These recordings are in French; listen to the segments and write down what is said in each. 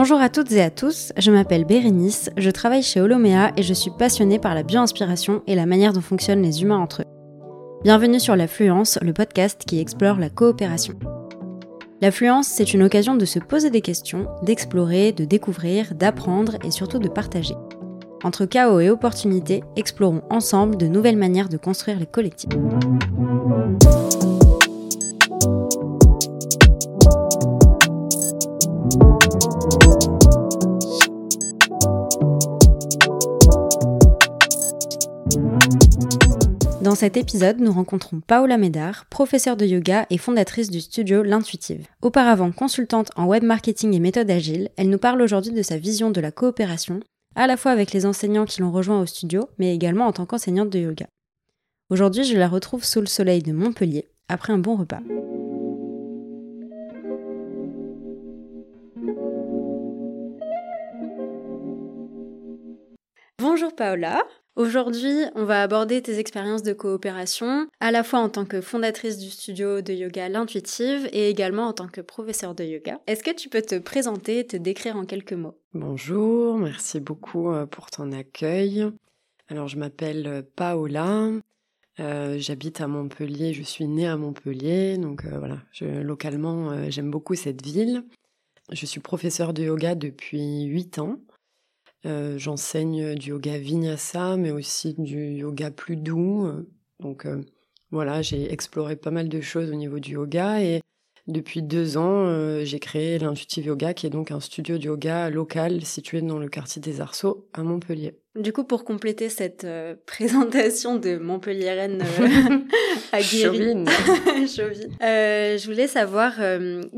Bonjour à toutes et à tous, je m'appelle Bérénice, je travaille chez Holomea et je suis passionnée par la bio-inspiration et la manière dont fonctionnent les humains entre eux. Bienvenue sur L'Affluence, le podcast qui explore la coopération. L'affluence, c'est une occasion de se poser des questions, d'explorer, de découvrir, d'apprendre et surtout de partager. Entre chaos et opportunités, explorons ensemble de nouvelles manières de construire les collectifs. Dans cet épisode, nous rencontrons Paola Médard, professeure de yoga et fondatrice du studio L'Intuitive. Auparavant consultante en web marketing et méthode agile, elle nous parle aujourd'hui de sa vision de la coopération, à la fois avec les enseignants qui l'ont rejoint au studio, mais également en tant qu'enseignante de yoga. Aujourd'hui, je la retrouve sous le soleil de Montpellier, après un bon repas. Bonjour Paola. Aujourd'hui, on va aborder tes expériences de coopération, à la fois en tant que fondatrice du studio de yoga L'Intuitive et également en tant que professeur de yoga. Est-ce que tu peux te présenter te décrire en quelques mots? Bonjour, merci beaucoup euh, pour ton accueil. Alors, je m'appelle euh, Paola. Euh, j'habite à Montpellier, je suis née à Montpellier, donc voilà, localement j'aime beaucoup cette ville. Je suis professeur de yoga depuis 8 ans. Euh, j'enseigne du yoga vinyasa, mais aussi du yoga plus doux. Euh, donc euh, voilà, j'ai exploré pas mal de choses au niveau du yoga et depuis deux ans, j'ai créé l'Intuitive Yoga, qui est donc un studio de yoga local situé dans le quartier des Arceaux à Montpellier. Du coup, pour compléter cette présentation de Montpellier-Rennes à Chauvin. je voulais savoir,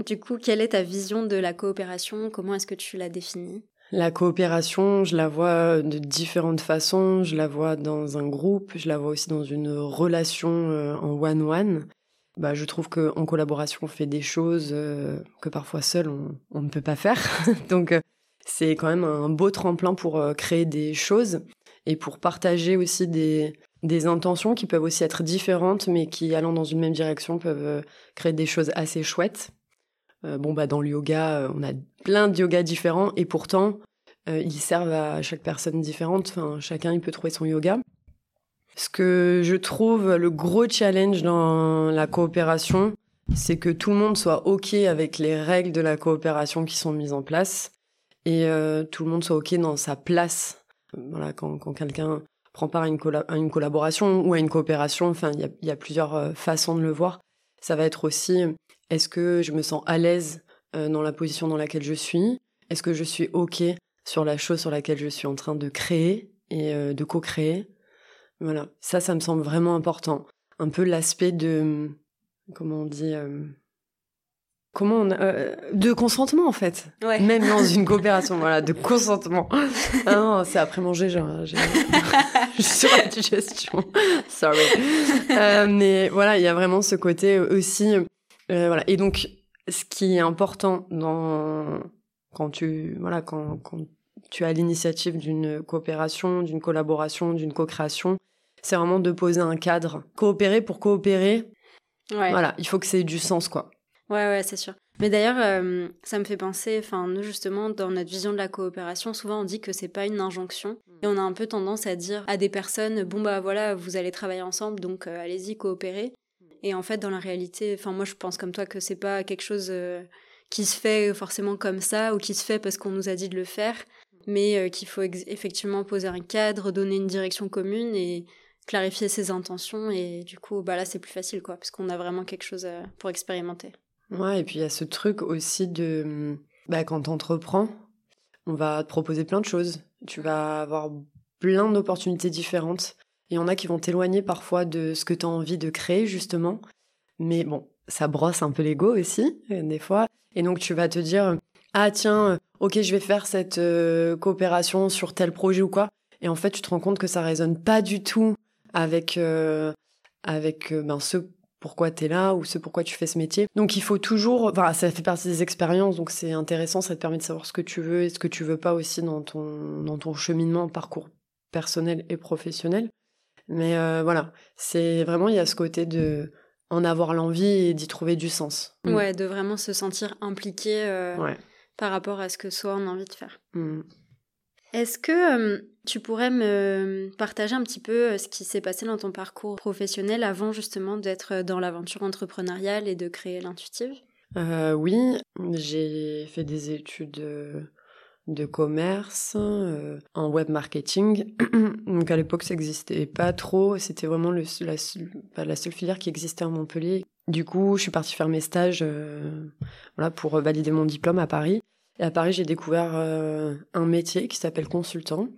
du coup, quelle est ta vision de la coopération? Comment est-ce que tu la définis? La coopération, je la vois de différentes façons. Je la vois dans un groupe, je la vois aussi dans une relation euh, en one-one. Bah, je trouve qu'en collaboration, on fait des choses euh, que parfois seul, on, ne peut pas faire. Donc, euh, c'est quand même un beau tremplin pour créer des choses et pour partager aussi des, intentions qui peuvent aussi être différentes, mais qui, allant dans une même direction, peuvent créer des choses assez chouettes. Bon, bah, dans le yoga, on a plein de yogas différents et pourtant, euh, ils servent à chaque personne différente. Chacun, il peut trouver son yoga. Ce que je trouve le gros challenge dans la coopération, c'est que tout le monde soit OK avec les règles de la coopération qui sont mises en place et tout le monde soit OK dans sa place. Voilà, quand, quelqu'un prend part à une, collaboration ou à une coopération, enfin, il y, a, plusieurs façons de le voir. Ça va être aussi est-ce que je me sens à l'aise euh, dans la position dans laquelle je suis? Est-ce que je suis OK sur la chose sur laquelle je suis en train de créer et euh, de co-créer. Voilà, ça, ça me semble vraiment important. Un peu l'aspect de, comment on dit, euh, comment on de consentement en fait. Même dans une coopération voilà de consentement. Ah non c'est après manger genre je suis sur la digestion. Sorry. Mais voilà il y a vraiment ce côté aussi euh, voilà. Et donc, ce qui est important dans quand tu voilà quand, quand tu as l'initiative d'une coopération, d'une collaboration, d'une co-création, c'est vraiment de poser un cadre. Coopérer pour coopérer. Ouais. Voilà, il faut que c'est du sens quoi. Ouais ouais, c'est sûr. Mais d'ailleurs, euh, ça me fait penser, enfin, nous justement, dans notre vision de la coopération, souvent on dit que c'est pas une injonction. Et on a un peu tendance à dire à des personnes, bon bah voilà, vous allez travailler ensemble, donc euh, allez-y, coopérer. Et en fait, dans la réalité, enfin, moi, je pense comme toi que c'est pas quelque chose euh, qui se fait forcément comme ça ou qui se fait parce qu'on nous a dit de le faire, mais euh, qu'il faut effectivement poser un cadre, donner une direction commune et clarifier ses intentions. Et du coup, bah là, c'est plus facile, quoi, parce qu'on a vraiment quelque chose euh, pour expérimenter. Ouais, et puis il y a ce truc aussi de, bah, quand t'entreprends, on va te proposer plein de choses. Tu vas avoir plein d'opportunités différentes. Il y en a qui vont t'éloigner parfois de ce que tu as envie de créer, justement. Mais bon, ça brosse un peu l'ego aussi, euh, des fois. Et donc, tu vas te dire, ah tiens, euh, ok, je vais faire cette euh, coopération sur tel projet ou quoi. Et en fait, tu te rends compte que ça résonne pas du tout avec, avec ben, ce pourquoi tu es là ou ce pourquoi tu fais ce métier. Donc il faut toujours, enfin ça fait partie des expériences, donc c'est intéressant, ça te permet de savoir ce que tu veux et ce que tu veux pas aussi dans ton, dans ton cheminement, parcours personnel et professionnel. Mais euh, voilà, c'est vraiment, il y a ce côté de en avoir l'envie et d'y trouver du sens. Mm. Ouais, de vraiment se sentir impliqué euh, par rapport à ce que soi on a envie de faire. Mm. Est-ce que tu pourrais me partager un petit peu ce qui s'est passé dans ton parcours professionnel avant justement d'être dans l'aventure entrepreneuriale et de créer l'intuitive? Oui, j'ai fait des études de commerce, euh, en web marketing. Donc à l'époque, ça n'existait pas trop. C'était vraiment la, seule filière qui existait à Montpellier. Du coup, je suis partie faire mes stages euh, voilà, pour valider mon diplôme à Paris. Et à Paris, j'ai découvert euh, un métier qui s'appelle consultant.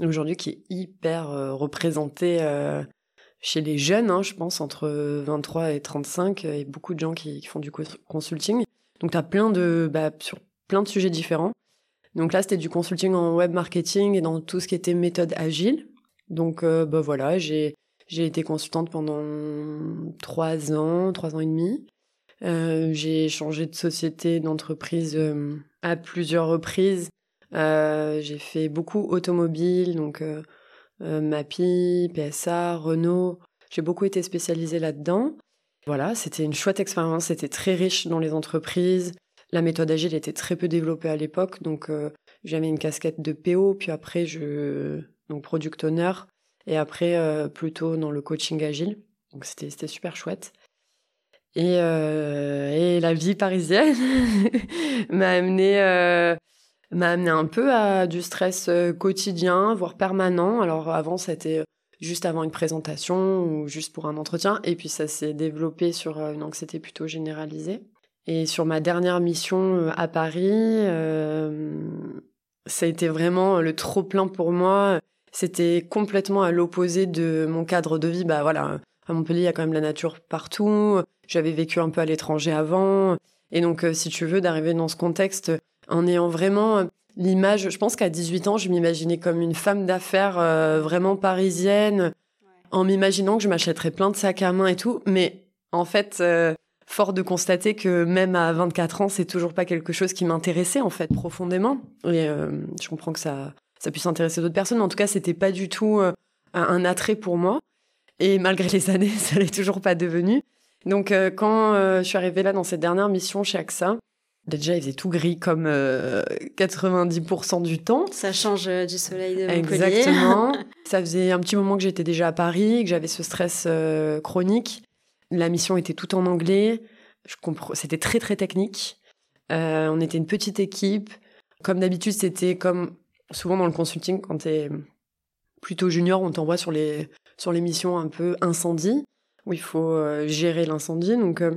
Aujourd'hui, qui est hyper représenté chez les jeunes, hein, je pense, entre 23 et 35. Il y a beaucoup de gens qui, font du consulting. Donc, tu as plein de, bah, sur plein de sujets différents. Donc là, c'était du consulting en web marketing et dans tout ce qui était méthode agile. Donc euh, bah voilà, j'ai j'ai été consultante pendant trois ans, trois ans et demi. Euh, j'ai changé de société, d'entreprise euh, à plusieurs reprises. Euh, j'ai fait beaucoup automobile, donc MAPI, PSA, Renault. J'ai beaucoup été spécialisée là-dedans. Voilà, c'était une chouette expérience, c'était très riche dans les entreprises. La méthode agile était très peu développée à l'époque, donc euh, j'avais une casquette de PO, puis après je donc product owner, et après euh, plutôt dans le coaching agile. Donc c'était super chouette. Et, euh, et la vie parisienne m'a amené m'a amené un peu à du stress quotidien, voire permanent. Alors avant c'était juste avant une présentation ou juste pour un entretien, et puis ça s'est développé sur une anxiété plutôt généralisée. Et sur ma dernière mission euh, à Paris, euh, ça a été vraiment le trop plein pour moi. C'était complètement à l'opposé de mon cadre de vie. Bah voilà, à Montpellier, il y a quand même la nature partout. J'avais vécu un peu à l'étranger avant. Et donc, euh, si tu veux, d'arriver dans ce contexte en ayant vraiment l'image, je pense qu'à 18 ans, je m'imaginais comme une femme d'affaires vraiment parisienne, en m'imaginant que je m'achèterais plein de sacs à main et tout. Mais en fait, fort de constater que même à 24 ans, c'est toujours pas quelque chose qui m'intéressait en fait profondément. Et euh, je comprends que ça, ça puisse intéresser d'autres personnes, mais en tout cas, c'était pas du tout euh, un attrait pour moi. Et malgré les années, ça l'est toujours pas devenu. Donc euh, quand je suis arrivée là dans cette dernière mission chez AXA, déjà il faisait tout gris comme 90% du temps. Ça change du soleil de Montpellier. Exactement. ça faisait un petit moment que j'étais déjà à Paris, que j'avais ce stress chronique. La mission était tout en anglais. Je comprends. C'était très très technique. Euh, on était une petite équipe. Comme d'habitude, c'était comme souvent dans le consulting, quand tu es plutôt junior, on t'envoie sur les, sur les missions un peu incendie, où il faut euh, gérer l'incendie. Donc, euh,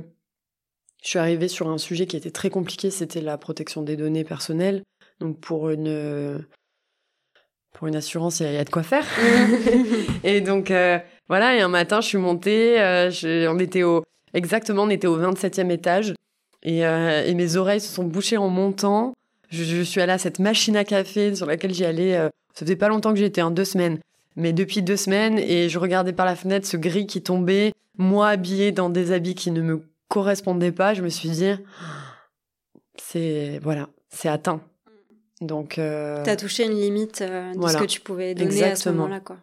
je suis arrivée sur un sujet qui était très compliqué, c'était la protection des données personnelles. Donc, pour une, pour une assurance, il y, a de quoi faire. et donc, voilà, et un matin, je suis montée, euh, on était au, exactement, on était au 27e étage, et, euh, et, mes oreilles se sont bouchées en montant. Je, je, suis allée à cette machine à café sur laquelle j'y allais, euh, ça faisait pas longtemps que j'étais, en deux semaines, mais depuis deux semaines, et je regardais par la fenêtre ce gris qui tombait, moi habillée dans des habits qui ne me correspondaient pas, je me suis dit, c'est, voilà, c'est atteint. Donc, euh... t'as touché une limite de ce que tu pouvais donner à ce moment-là, quoi.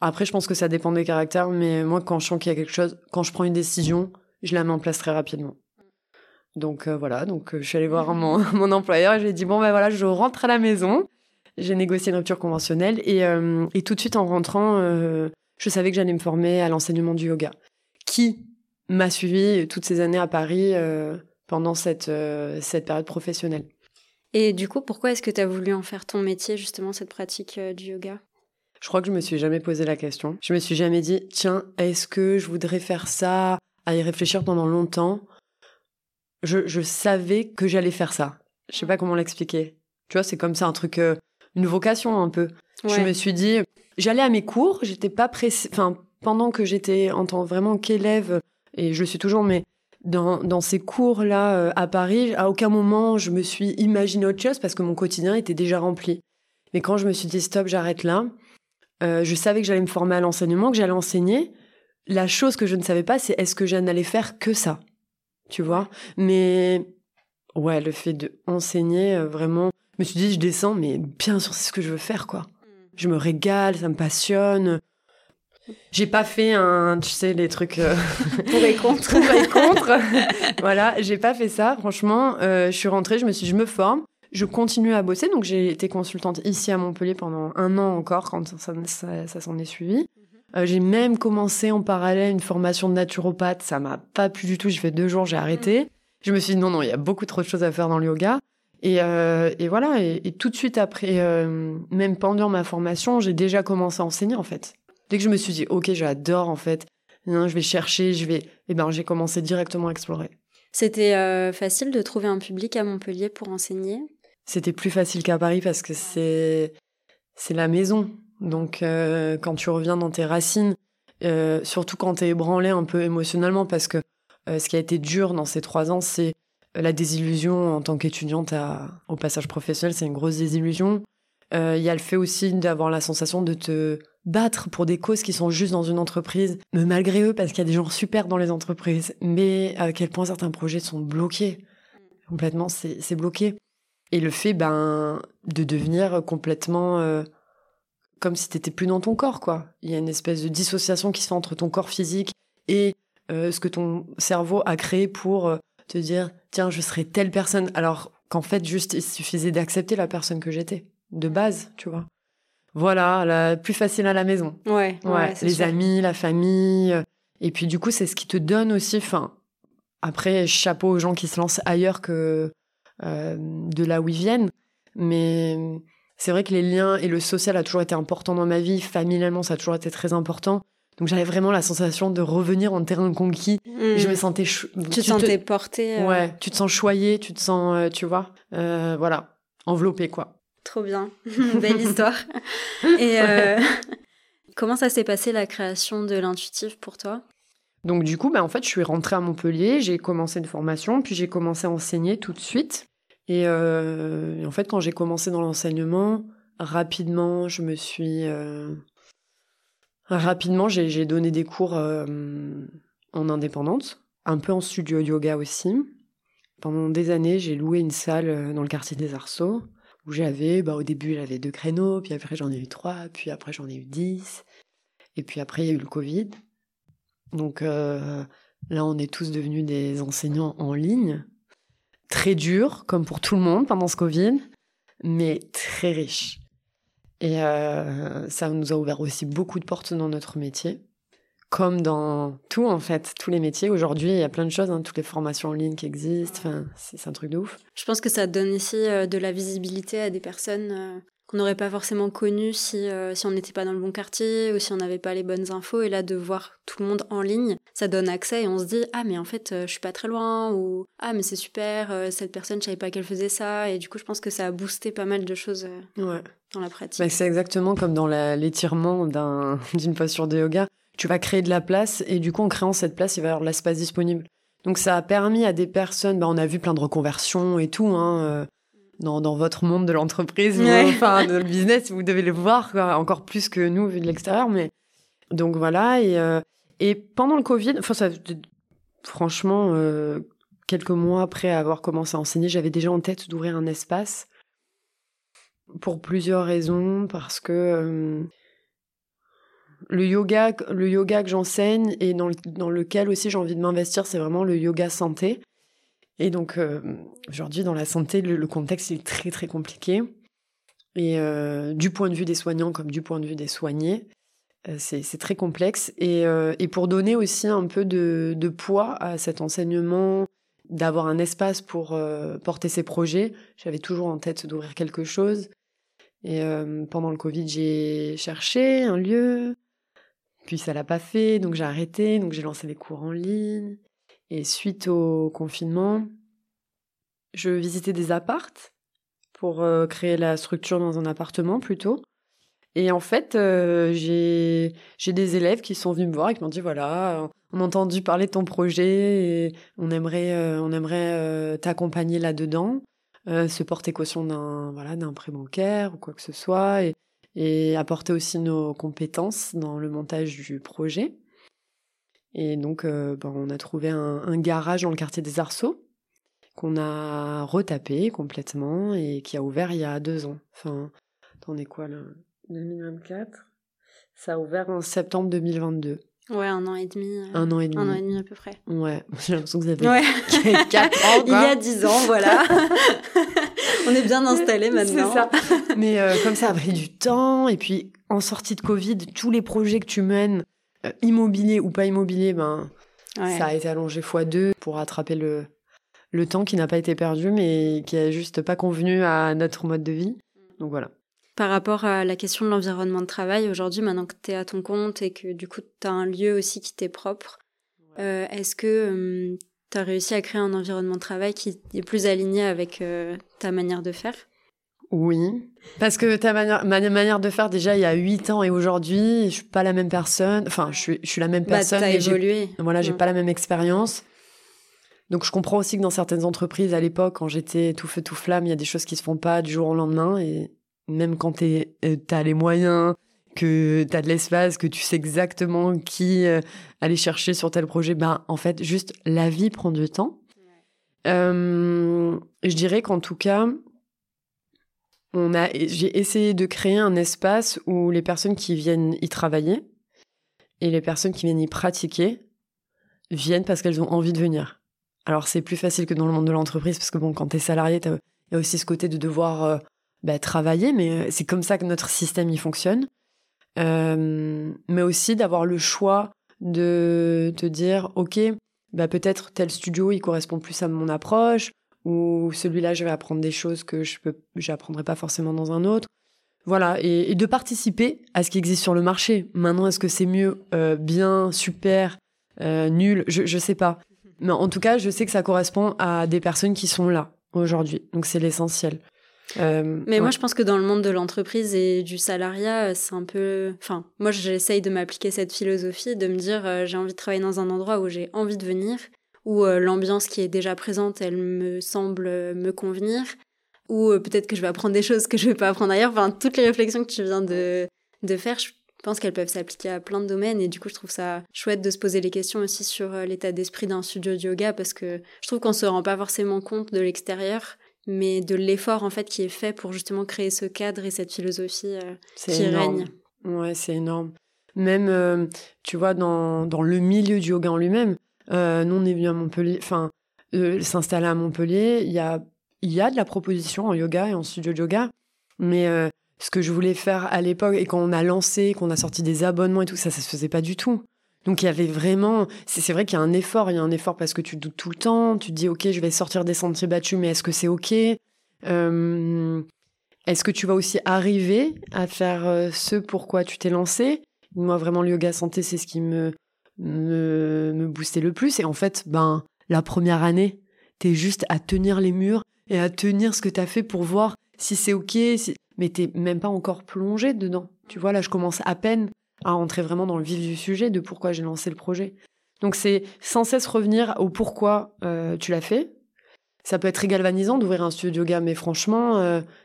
Après, je pense que ça dépend des caractères, mais moi, quand je sens qu'il y a quelque chose, quand je prends une décision, je la mets en place très rapidement. Donc euh, voilà, donc euh, je suis allée voir mon, mon employeur et je lui ai dit bon ben voilà, je rentre à la maison. J'ai négocié une rupture conventionnelle et, euh, et tout de suite en rentrant, je savais que j'allais me former à l'enseignement du yoga, qui m'a suivi toutes ces années à Paris pendant cette, cette période professionnelle. Et du coup, pourquoi est-ce que tu as voulu en faire ton métier, justement, cette pratique du yoga? Je crois que je me suis jamais posé la question. Je me suis jamais dit, tiens, est-ce que je voudrais faire ça À y réfléchir pendant longtemps? Je, je savais que j'allais faire ça. Je sais pas comment l'expliquer. Tu vois, c'est comme ça un truc, euh, une vocation un peu. Je me suis dit, j'allais à mes cours, j'étais pas pressée. Enfin, pendant que j'étais en tant vraiment qu'élève, et je suis toujours, mais dans, dans ces cours-là euh, à Paris, à aucun moment je me suis imaginé autre chose parce que mon quotidien était déjà rempli. Mais quand je me suis dit stop, j'arrête là, euh, je savais que j'allais me former à l'enseignement, que j'allais enseigner. La chose que je ne savais pas, c'est est-ce que je n'allais faire que ça, tu vois? Mais ouais, le fait de enseigner, euh, vraiment, je me suis dit, je descends, mais bien sûr, c'est ce que je veux faire, quoi. Je me régale, ça me passionne. J'ai pas fait un, tu sais, les trucs euh, pour et contre. pour et contre. voilà, j'ai pas fait ça. Franchement, je suis rentrée, je me suis, dit, je me forme. Je continue à bosser. Donc, j'ai été consultante ici à Montpellier pendant un an encore quand ça, ça, s'en est suivi. Mhm. j'ai même commencé en parallèle une formation de naturopathe. Ça m'a pas plu du tout. J'ai fait deux jours, j'ai arrêté. Mhm. Je me suis dit non, non, il y a beaucoup trop de choses à faire dans le yoga. Et, euh, et voilà, et, tout de suite après, euh, même pendant ma formation, j'ai déjà commencé à enseigner en fait. Dès que je me suis dit, ok, j'adore en fait, non, je vais chercher, je vais, et eh ben j'ai commencé directement à explorer. C'était euh, facile de trouver un public à Montpellier pour enseigner? C'était plus facile qu'à Paris parce que c'est c'est la maison. Donc quand tu reviens dans tes racines, surtout quand t'es ébranlé un peu émotionnellement, parce que ce qui a été dur dans ces trois ans, c'est la désillusion en tant qu'étudiante au passage professionnel, c'est une grosse désillusion. Euh, il y a le fait aussi d'avoir la sensation de te battre pour des causes qui sont juste dans une entreprise, mais malgré eux, parce qu'il y a des gens super dans les entreprises, mais à quel point certains projets sont bloqués. Complètement, c'est bloqué. Et le fait ben, de devenir complètement euh, comme si t'étais plus dans ton corps, quoi. Il y a une espèce de dissociation qui se fait entre ton corps physique et euh, ce que ton cerveau a créé pour te dire tiens je serai telle personne. Alors qu'en fait juste il suffisait d'accepter la personne que j'étais de base tu vois. Voilà la plus facile à la maison. Ouais, ouais, les amis la famille euh, et puis du coup c'est ce qui te donne aussi enfin après chapeau aux gens qui se lancent ailleurs que euh, de là où ils viennent mais c'est vrai que les liens et le social a toujours été important dans ma vie familialement ça a toujours été très important donc j'avais vraiment la sensation de revenir en terrain conquis. je me sentais... Tu te sentais portée. Euh. Ouais, tu te sens choyé, tu te sens, euh, tu vois, euh, voilà, enveloppé quoi. Trop bien, belle histoire. Et comment ça s'est passé la création de l'intuitif pour toi? Donc du coup, bah, en fait, je suis rentrée à Montpellier, j'ai commencé une formation, puis j'ai commencé à enseigner tout de suite. Et, et en fait, quand j'ai commencé dans l'enseignement, rapidement, je me suis Rapidement, j'ai donné des cours euh, en indépendante, un peu en studio yoga aussi. Pendant des années, j'ai loué une salle euh, dans le quartier des Arceaux, où j'avais, bah, au début, j'avais deux créneaux, puis après, j'en ai eu trois, puis après, j'en ai eu dix. Et puis après, il y a eu le Covid. Donc euh, là, on est tous devenus des enseignants en ligne. Très dur, comme pour tout le monde pendant ce Covid, mais très riche. Et euh, ça nous a ouvert aussi beaucoup de portes dans notre métier. Comme dans tout, en fait, tous les métiers. Aujourd'hui, il y a plein de choses, hein, toutes les formations en ligne qui existent. Enfin, c'est un truc de ouf. Je pense que ça donne ici euh, de la visibilité à des personnes qu'on n'aurait pas forcément connu si, euh, si on n'était pas dans le bon quartier ou si on n'avait pas les bonnes infos. Et là, de voir tout le monde en ligne, ça donne accès et on se dit Ah, mais en fait, euh, je suis pas très loin ou Ah, mais c'est super, euh, cette personne, je savais pas qu'elle faisait ça. Et du coup, je pense que ça a boosté pas mal de choses dans la pratique. Bah, c'est exactement comme dans l'étirement d'une posture de yoga. Tu vas créer de la place et du coup, en créant cette place, il va y avoir l'espace disponible. Donc, ça a permis à des personnes, bah, on a vu plein de reconversions et tout, hein, dans, dans votre monde de l'entreprise, enfin de le business, vous devez le voir encore plus que nous vu de l'extérieur. Mais donc voilà et euh, et pendant le Covid, enfin ça, franchement, euh, quelques mois après avoir commencé à enseigner, j'avais déjà en tête d'ouvrir un espace pour plusieurs raisons parce que euh, le yoga, le yoga que j'enseigne et dans, dans lequel aussi j'ai envie de m'investir, c'est vraiment le yoga santé. Et donc, euh, aujourd'hui, dans la santé, le, contexte est très, très compliqué. Et euh, du point de vue des soignants comme du point de vue des soignés, euh, c'est très complexe. Et, pour donner aussi un peu de, de poids à cet enseignement, d'avoir un espace pour porter ses projets, j'avais toujours en tête d'ouvrir quelque chose. Et pendant le Covid, j'ai cherché un lieu, puis ça l'a pas fait, donc j'ai arrêté, donc j'ai lancé des cours en ligne. Et suite au confinement, je visitais des appartes pour euh, créer la structure dans un appartement plutôt. Et en fait, euh, j'ai des élèves qui sont venus me voir et qui m'ont dit voilà, on a entendu parler de ton projet et on aimerait, euh, on aimerait t'accompagner là-dedans, se porter caution d'un voilà, prêt bancaire ou quoi que ce soit et apporter aussi nos compétences dans le montage du projet. Et donc, euh, ben, on a trouvé un, garage dans le quartier des Arceaux qu'on a retapé complètement et qui a ouvert il y a deux ans. Enfin, attendez quoi là? 2024 Ça a ouvert en septembre 2022. Ouais, un an et demi. Euh, un an et demi. Un an et demi à peu près. Ouais, j'ai l'impression que vous avez ouais. 4 ans. Il y a 10 ans, voilà. On est bien installé maintenant. C'est ça. Mais euh, comme ça a pris du temps. Et puis, en sortie de Covid, tous les projets que tu mènes, euh, immobilier ou pas immobilier, ben, ça a été allongé fois deux pour rattraper le, le temps qui n'a pas été perdu, mais qui a juste pas convenu à notre mode de vie. Donc voilà. Par rapport à la question de l'environnement de travail, aujourd'hui, maintenant que tu es à ton compte et que du coup tu as un lieu aussi qui t'est propre, euh, est-ce que tu as réussi à créer un environnement de travail qui est plus aligné avec euh, ta manière de faire? Oui, parce que ta manière, ma manière de faire, déjà, il y a huit ans et aujourd'hui, je suis pas la même personne. Enfin, je suis, je suis la même bah, personne. Bah, as évolué. Voilà, j'ai pas la même expérience. Donc, je comprends aussi que dans certaines entreprises, à l'époque, quand j'étais tout feu tout flamme, il y a des choses qui se font pas du jour au lendemain. Et même quand tu euh, as les moyens, que tu as de l'espace, que tu sais exactement qui euh, aller chercher sur tel projet, ben en fait, juste la vie prend du temps. Euh, je dirais qu'en tout cas, on a, j'ai essayé de créer un espace où les personnes qui viennent y travailler et les personnes qui viennent y pratiquer viennent parce qu'elles ont envie de venir. Alors c'est plus facile que dans le monde de l'entreprise parce que bon, quand t'es salarié, il y a aussi ce côté de devoir euh, bah, travailler, mais c'est comme ça que notre système y fonctionne. Euh, mais aussi d'avoir le choix de te dire, ok, bah peut-être tel studio il correspond plus à mon approche, ou celui-là je vais apprendre des choses que je peux, j'apprendrai pas forcément dans un autre. Voilà, et, de participer à ce qui existe sur le marché. Maintenant, est-ce que c'est mieux, euh, bien, super, euh, nul? Je, je sais pas. Mais en tout cas, je sais que ça correspond à des personnes qui sont là aujourd'hui. Donc c'est l'essentiel. Euh, mais moi, je pense que dans le monde de l'entreprise et du salariat, c'est un peu. Enfin, moi, j'essaye de m'appliquer cette philosophie, de me dire euh, j'ai envie de travailler dans un endroit où j'ai envie de venir, où euh, l'ambiance qui est déjà présente, elle me semble me convenir, ou peut-être que je vais apprendre des choses que je vais pas apprendre ailleurs. Enfin, toutes les réflexions que tu viens de, de faire, je pense qu'elles peuvent s'appliquer à plein de domaines et du coup je trouve ça chouette de se poser les questions aussi sur l'état d'esprit d'un studio de yoga parce que je trouve qu'on se rend pas forcément compte de l'extérieur mais de l'effort en fait qui est fait pour justement créer ce cadre et cette philosophie euh, qui règne. Ouais, c'est énorme. Même, euh, tu vois, dans, dans le milieu du yoga en lui-même, euh, nous on est venu à Montpellier, enfin, s'installer à Montpellier, il y a, y a de la proposition en yoga et en studio de yoga, mais ce que je voulais faire à l'époque et quand on a lancé, qu'on a sorti des abonnements et tout ça, ça se faisait pas du tout. Donc il y avait vraiment, c'est vrai qu'il y a un effort, il y a un effort parce que tu doutes tout le temps, tu te dis ok je vais sortir des sentiers battus mais est-ce que c'est ok? Euh, Est-ce que tu vas aussi arriver à faire euh, ce pourquoi tu t'es lancé? Moi vraiment le yoga santé c'est ce qui me, me, me boostait le plus et en fait ben la première année t'es juste à tenir les murs et à tenir ce que t'as fait pour voir si c'est ok, si... mais t'es même pas encore plongé dedans. Tu vois là je commence à peine à entrer vraiment dans le vif du sujet de pourquoi j'ai lancé le projet. Donc c'est sans cesse revenir au pourquoi euh, tu l'as fait. Ça peut être galvanisant d'ouvrir un studio yoga, mais franchement,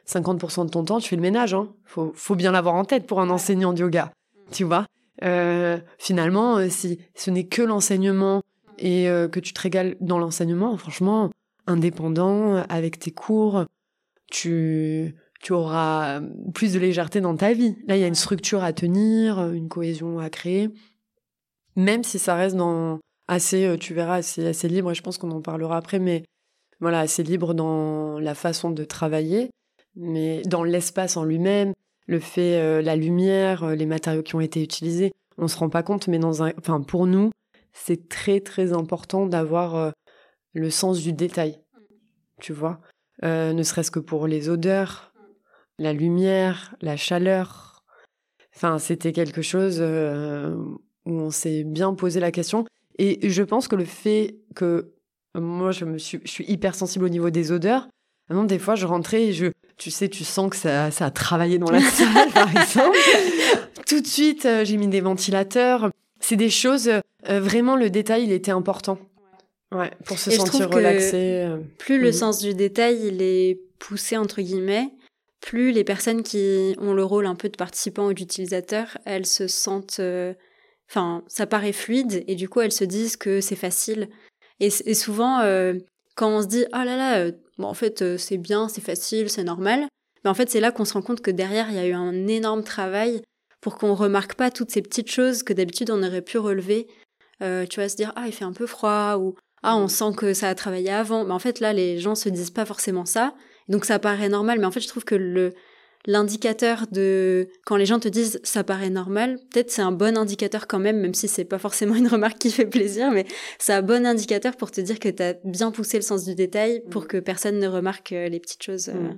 50% euh, de ton temps, tu fais le ménage. Hein. Faut, faut bien l'avoir en tête pour un enseignant de yoga, tu vois. Euh, finalement, si ce n'est que l'enseignement et que tu te régales dans l'enseignement, franchement, indépendant, avec tes cours, tu, tu auras plus de légèreté dans ta vie. Là, il y a une structure à tenir, une cohésion à créer, même si ça reste dans assez, euh, tu verras, assez, assez libre, et je pense qu'on en parlera après, mais voilà, assez libre dans la façon de travailler, mais dans l'espace en lui-même, le fait, euh, la lumière, euh, les matériaux qui ont été utilisés, on se rend pas compte, mais dans un, enfin, pour nous, c'est très très important d'avoir le sens du détail, tu vois, ne serait-ce que pour les odeurs, la lumière, la chaleur. Enfin, c'était quelque chose euh, où on s'est bien posé la question. Et je pense que le fait que moi, je me suis, je suis hyper sensible au niveau des odeurs. Des fois, je rentrais et je, tu sais, tu sens que ça, ça a travaillé dans la salle, par exemple. Tout de suite, euh, j'ai mis des ventilateurs. C'est des choses, euh, vraiment, le détail, il était important. Ouais, pour se sentir relaxé. Plus le mhm. sens du détail, il est poussé, entre guillemets, plus les personnes qui ont le rôle un peu de participant ou d'utilisateur, elles se sentent... Euh, enfin, ça paraît fluide et du coup, elles se disent que c'est facile. Et, souvent, euh, quand on se dit « Oh là là, euh, bon, en fait, c'est bien, c'est facile, c'est normal », mais en fait, c'est là qu'on se rend compte que derrière, il y a eu un énorme travail pour qu'on remarque pas toutes ces petites choses que d'habitude on aurait pu relever. tu vas se dire « Ah, il fait un peu froid » ou « Ah, on sent que ça a travaillé avant ». Mais en fait, là, les gens se disent pas forcément ça Donc ça paraît normal, mais en fait, je trouve que le l'indicateur de quand les gens te disent ça paraît normal, peut-être c'est un bon indicateur quand même, même si c'est pas forcément une remarque qui fait plaisir, mais c'est un bon indicateur pour te dire que tu as bien poussé le sens du détail pour mm. que personne ne remarque euh, les petites choses. Euh. Mm.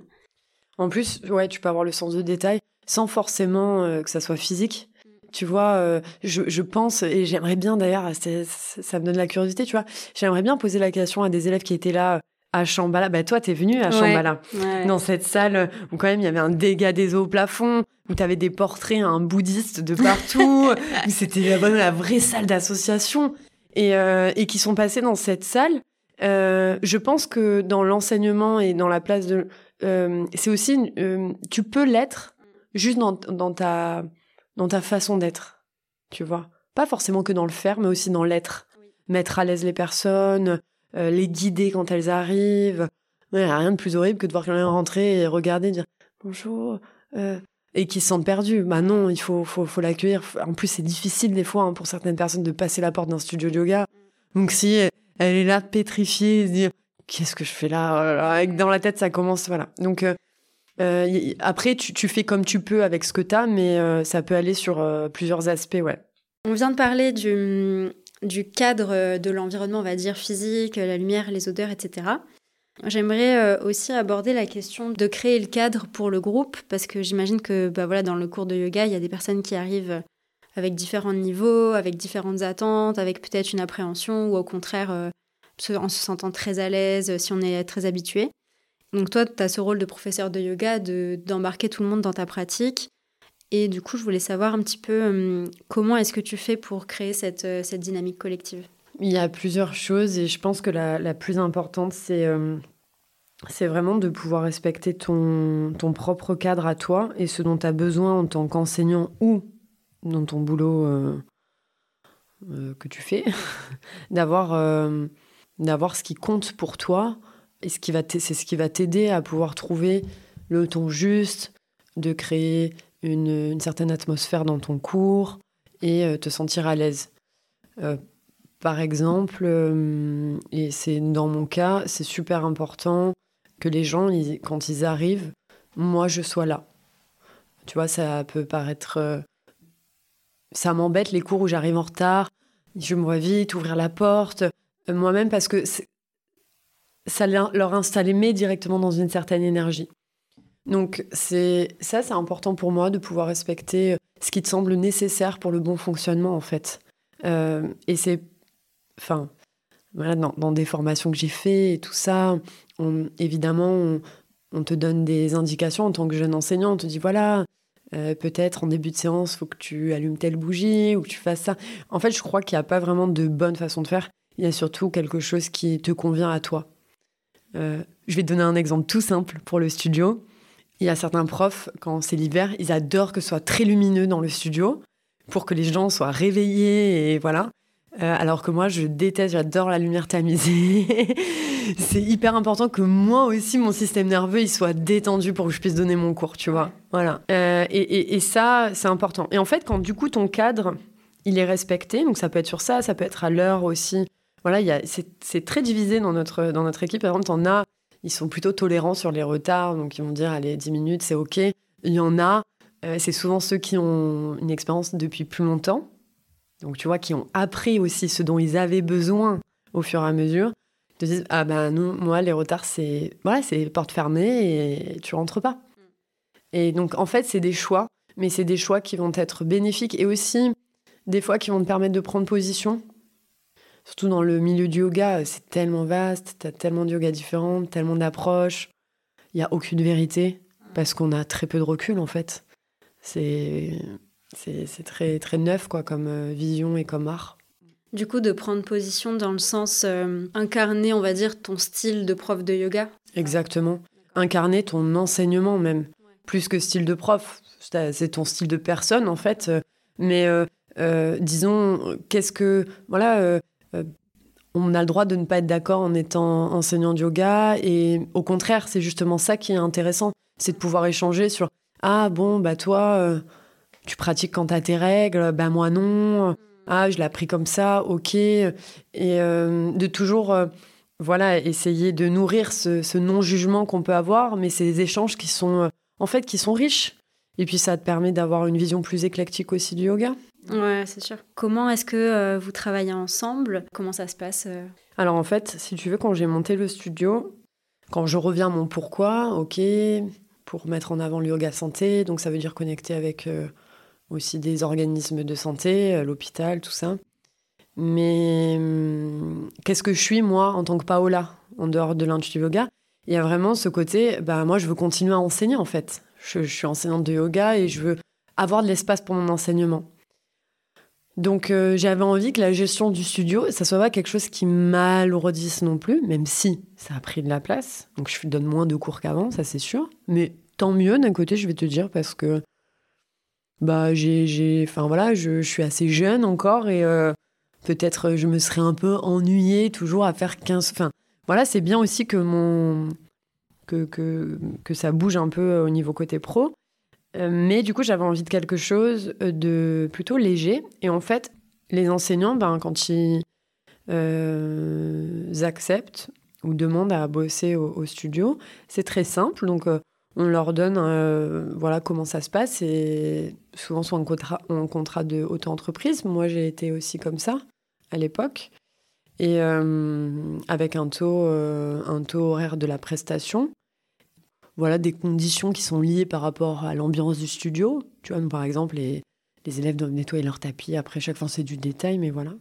En plus, ouais, tu peux avoir le sens du détail sans forcément euh, que ça soit physique. Tu vois, je, je, pense, et j'aimerais bien d'ailleurs, ça me donne la curiosité, tu vois, j'aimerais bien poser la question à des élèves qui étaient là à Chambala. Bah, toi, t'es venu à Chambala. Dans cette salle où quand même il y avait un dégât des eaux au plafond, où t'avais des portraits, un bouddhiste de partout, où c'était la, la vraie salle d'association. Et, euh, et qui sont passés dans cette salle. Euh, je pense que dans l'enseignement et dans la place de, euh, c'est aussi, euh, tu peux l'être juste dans, dans ta, dans ta façon d'être, tu vois? Pas forcément que dans le faire, mais aussi dans l'être. Mettre à l'aise les personnes, euh, les guider quand elles arrivent. Il n'y a rien de plus horrible que de voir quelqu'un rentrer et regarder, dire bonjour, euh, et qui se sentent perdus. Bah non, il faut, faut, faut l'accueillir. En plus, c'est difficile des fois hein, pour certaines personnes de passer la porte d'un studio de yoga. Donc si elle est là pétrifiée, se dire qu'est-ce que je fais là? Oh Dans la tête, ça commence, voilà. Donc euh, après, tu, fais comme tu peux avec ce que tu as, mais ça peut aller sur plusieurs aspects, ouais. On vient de parler du, du cadre euh, de l'environnement, on va dire physique, la lumière, les odeurs, etc. J'aimerais euh, aussi aborder la question de créer le cadre pour le groupe, parce que j'imagine que bah voilà, dans le cours de yoga, il y a des personnes qui arrivent avec différents niveaux, avec différentes attentes, avec peut-être une appréhension, ou au contraire, euh, en se sentant très à l'aise, si on est très habitué. Donc toi, tu as ce rôle de professeur de yoga, d'embarquer tout le monde dans ta pratique, et du coup, je voulais savoir un petit peu hum, comment est-ce que tu fais pour créer cette, euh, cette dynamique collective? Il y a plusieurs choses et je pense que la, la plus importante, c'est hum, c'est vraiment de pouvoir respecter ton, ton propre cadre à toi et ce dont tu as besoin en tant qu'enseignant ou dans ton boulot euh, euh, que tu fais, d'avoir ce qui compte pour toi et c'est ce qui va t'aider à pouvoir trouver le ton juste, de créer une, certaine atmosphère dans ton cours et euh, te sentir à l'aise. Euh, par exemple, euh, et c'est dans mon cas, c'est super important que les gens, quand ils arrivent, moi je sois là. Tu vois, ça peut paraître. ça m'embête les cours où j'arrive en retard. Je me vois vite ouvrir la porte. Moi-même, parce que ça leur installe directement dans une certaine énergie. Donc c'est ça, c'est important pour moi de pouvoir respecter euh, ce qui te semble nécessaire pour le bon fonctionnement en fait. Euh, et c'est, enfin, voilà, dans, des formations que j'ai fait et tout ça, évidemment, on, te donne des indications en tant que jeune enseignant. On te dit voilà, euh, peut-être en début de séance, faut que tu allumes telle bougie ou que tu fasses ça. En fait, je crois qu'il n'y a pas vraiment de bonne façon de faire. Il y a surtout quelque chose qui te convient à toi. je vais te donner un exemple tout simple pour le studio. Il y a certains profs, quand c'est l'hiver, ils adorent que ce soit très lumineux dans le studio pour que les gens soient réveillés et voilà. Euh, alors que moi, je déteste, j'adore la lumière tamisée. c'est hyper important que moi aussi, mon système nerveux, il soit détendu pour que je puisse donner mon cours, tu vois. Voilà. Euh, et, et, ça, c'est important. Et en fait, quand du coup, ton cadre, il est respecté, donc ça peut être sur ça, ça peut être à l'heure aussi. Voilà, c'est très divisé dans notre, dans notre équipe. Par exemple, on a ils sont plutôt tolérants sur les retards, donc ils vont dire allez 10 minutes c'est ok. Il y en a, euh, c'est souvent ceux qui ont une expérience depuis plus longtemps, donc tu vois qui ont appris aussi ce dont ils avaient besoin au fur et à mesure. Ils te disent ah ben nous moi les retards c'est voilà c'est porte fermée et tu rentres pas. Et donc en fait c'est des choix, mais c'est des choix qui vont être bénéfiques et aussi des fois qui vont te permettre de prendre position surtout dans le milieu du yoga, c'est tellement vaste, tu as tellement de yoga différents, tellement d'approches. Il n'y a aucune vérité parce qu'on a très peu de recul en fait. C'est c'est très très neuf quoi comme euh, vision et comme art. Du coup, de prendre position dans le sens euh, incarner, on va dire, ton style de prof de yoga. Exactement. Incarner ton enseignement même, plus que style de prof. C'est ton style de personne en fait. Mais euh, disons, qu'est-ce que voilà, euh, on a le droit de ne pas être d'accord en étant enseignant de yoga et au contraire, c'est justement ça qui est intéressant, c'est de pouvoir échanger sur ah bon bah toi euh, tu pratiques quand t'as tes règles, bah moi non, ah je l'ai appris comme ça, ok et euh, de toujours voilà, essayer de nourrir ce, non-jugement qu'on peut avoir, mais ces échanges qui sont, euh, en fait, qui sont riches. Et puis ça te permet d'avoir une vision plus éclectique aussi du yoga. Ouais, c'est sûr. Comment est-ce que euh, vous travaillez ensemble? Comment ça se passe euh? Alors en fait, si tu veux, quand j'ai monté le studio, quand je reviens à mon pourquoi, ok, pour mettre en avant le yoga santé, donc ça veut dire connecter avec aussi des organismes de santé, l'hôpital, tout ça. Mais hum, qu'est-ce que je suis, moi, en tant que Paola, en dehors de l'intuitive yoga? Il y a vraiment ce côté, bah, moi, je veux continuer à enseigner, en fait. Je, suis enseignante de yoga et je veux avoir de l'espace pour mon enseignement. Donc, euh, j'avais envie que la gestion du studio, ça soit pas quelque chose qui m'alourdisse non plus, même si ça a pris de la place. Donc, je donne moins de cours qu'avant, ça c'est sûr. Mais tant mieux, d'un côté, je vais te dire, parce que bah, j'ai, enfin voilà, je, suis assez jeune encore et euh, peut-être je me serais un peu ennuyée toujours à faire 15. Enfin, voilà, c'est bien aussi que mon que, que, que, ça bouge un peu euh, au niveau côté pro. Euh, mais du coup, j'avais envie de quelque chose de plutôt léger. Et en fait, les enseignants, ben, quand ils acceptent ou demandent à bosser au, studio, c'est très simple. Donc, on leur donne voilà comment ça se passe. Et souvent, sont en contrat, en contrat de auto-entreprise. Moi, j'ai été aussi comme ça à l'époque, et euh, avec un taux, euh, un taux horaire de la prestation. Voilà des conditions qui sont liées par rapport à l'ambiance du studio. Tu vois, par exemple, les, élèves doivent nettoyer leur tapis. Après, chaque fois, c'est du détail, mais voilà.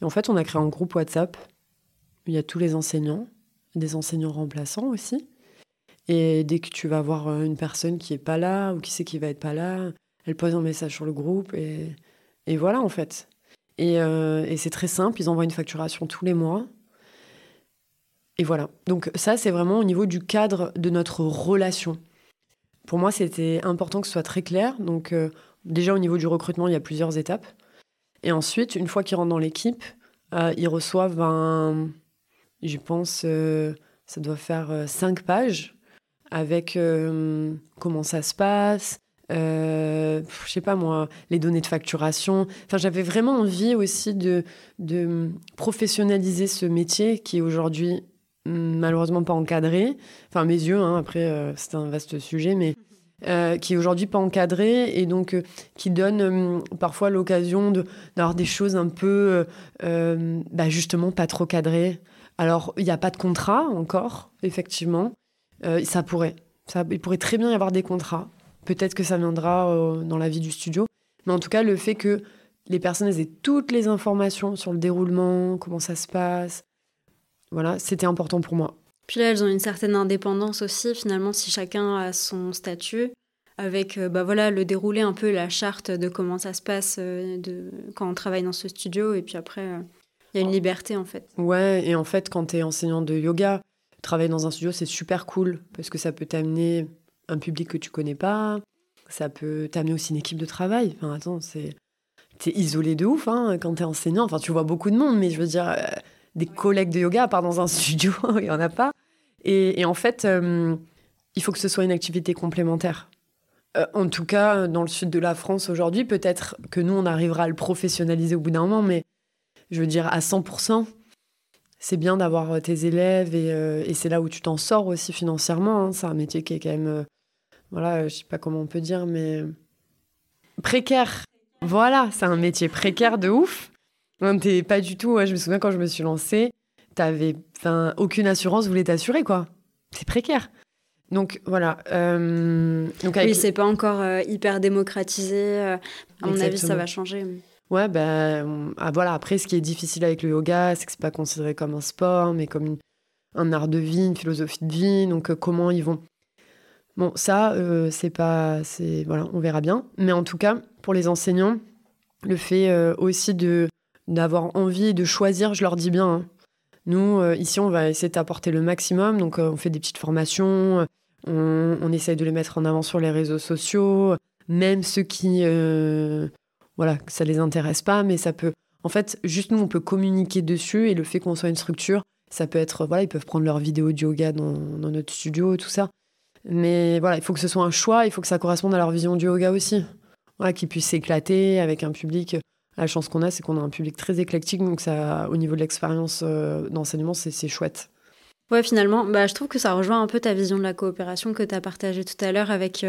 Et en fait, on a créé un groupe WhatsApp. Il y a tous les enseignants, des enseignants remplaçants aussi. Et dès que tu vas voir une personne qui est pas là ou qui sait qui va être pas là, elle pose un message sur le groupe et, et voilà en fait. Euh, et, c'est très simple, ils envoient une facturation tous les mois. Et voilà. Donc ça, c'est vraiment au niveau du cadre de notre relation. Pour moi, c'était important que ce soit très clair. Donc euh, déjà au niveau du recrutement, il y a plusieurs étapes. Et ensuite, une fois qu'ils rentrent dans l'équipe, euh, ils reçoivent un, je pense, ça doit faire cinq pages avec comment ça se passe, euh, je sais pas moi, les données de facturation. Enfin, j'avais vraiment envie aussi de, de professionnaliser ce métier qui est aujourd'hui malheureusement pas encadré. Enfin, mes yeux, hein, après, euh, c'est un vaste sujet, mais euh, qui est aujourd'hui pas encadré et donc euh, qui donne parfois l'occasion d'avoir des choses un peu, bah, justement, pas trop cadrées. Alors, il n'y a pas de contrat encore, effectivement. ça pourrait. Ça, il pourrait très bien y avoir des contrats. Peut-être que ça viendra dans la vie du studio. Mais en tout cas, le fait que les personnes aient toutes les informations sur le déroulement, comment ça se passe, voilà, c'était important pour moi. Puis là, elles ont une certaine indépendance aussi, finalement, si chacun a son statut, avec euh, bah voilà, le déroulé un peu, la charte de comment ça se passe euh, de, quand on travaille dans ce studio. Et puis après, il y a une liberté, en fait. Ouais, et en fait, quand tu es enseignant de yoga, travailler dans un studio, c'est super cool, parce que ça peut t'amener un public que tu connais pas. Ça peut t'amener aussi une équipe de travail. Enfin, attends, c'est. T'es isolé de ouf hein, quand t'es enseignant. Enfin, tu vois beaucoup de monde, mais je veux dire, euh, des collègues de yoga, à part dans un studio, il y en a pas. Et, en fait, euh, il faut que ce soit une activité complémentaire. Euh, en tout cas, dans le sud de la France aujourd'hui, peut-être que nous, on arrivera à le professionnaliser au bout d'un moment, mais je veux dire, à 100%, c'est bien d'avoir tes élèves et, c'est là où tu t'en sors aussi financièrement. Hein. C'est un métier qui est quand même voilà, je sais pas comment on peut dire, mais précaire. Voilà, c'est un métier précaire de ouf. T'es pas du tout. je me souviens quand je me suis lancée, t'avais, enfin, aucune assurance voulait t'assurer quoi. C'est précaire. Donc voilà. Euh, donc Oui, c'est pas encore euh, hyper démocratisé. Euh, à mon avis, ça va changer. Ouais, ben ah, voilà. Après, ce qui est difficile avec le yoga, c'est que c'est pas considéré comme un sport, mais comme un art de vie, une philosophie de vie. Donc comment ils vont Bon, ça, euh, c'est pas. c'est Voilà, on verra bien. Mais en tout cas, pour les enseignants, le fait euh, aussi de d'avoir envie de choisir, je leur dis bien. Hein. Nous, euh, ici, on va essayer d'apporter le maximum. Donc, on fait des petites formations. On, on, essaye de les mettre en avant sur les réseaux sociaux. Même ceux qui. voilà, ça les intéresse pas, mais ça peut. En fait, juste nous, on peut communiquer dessus. Et le fait qu'on soit une structure, ça peut être. Voilà, ils peuvent prendre leur vidéo de yoga dans, dans notre studio, tout ça. Mais voilà, il faut que ce soit un choix, il faut que ça corresponde à leur vision du yoga aussi. Voilà, qu'ils puissent s'éclater avec un public la chance qu'on a, c'est qu'on a un public très éclectique, donc ça, au niveau de l'expérience d'enseignement, c'est chouette. Ouais, finalement, bah, je trouve que ça rejoint un peu ta vision de la coopération que tu as partagée tout à l'heure avec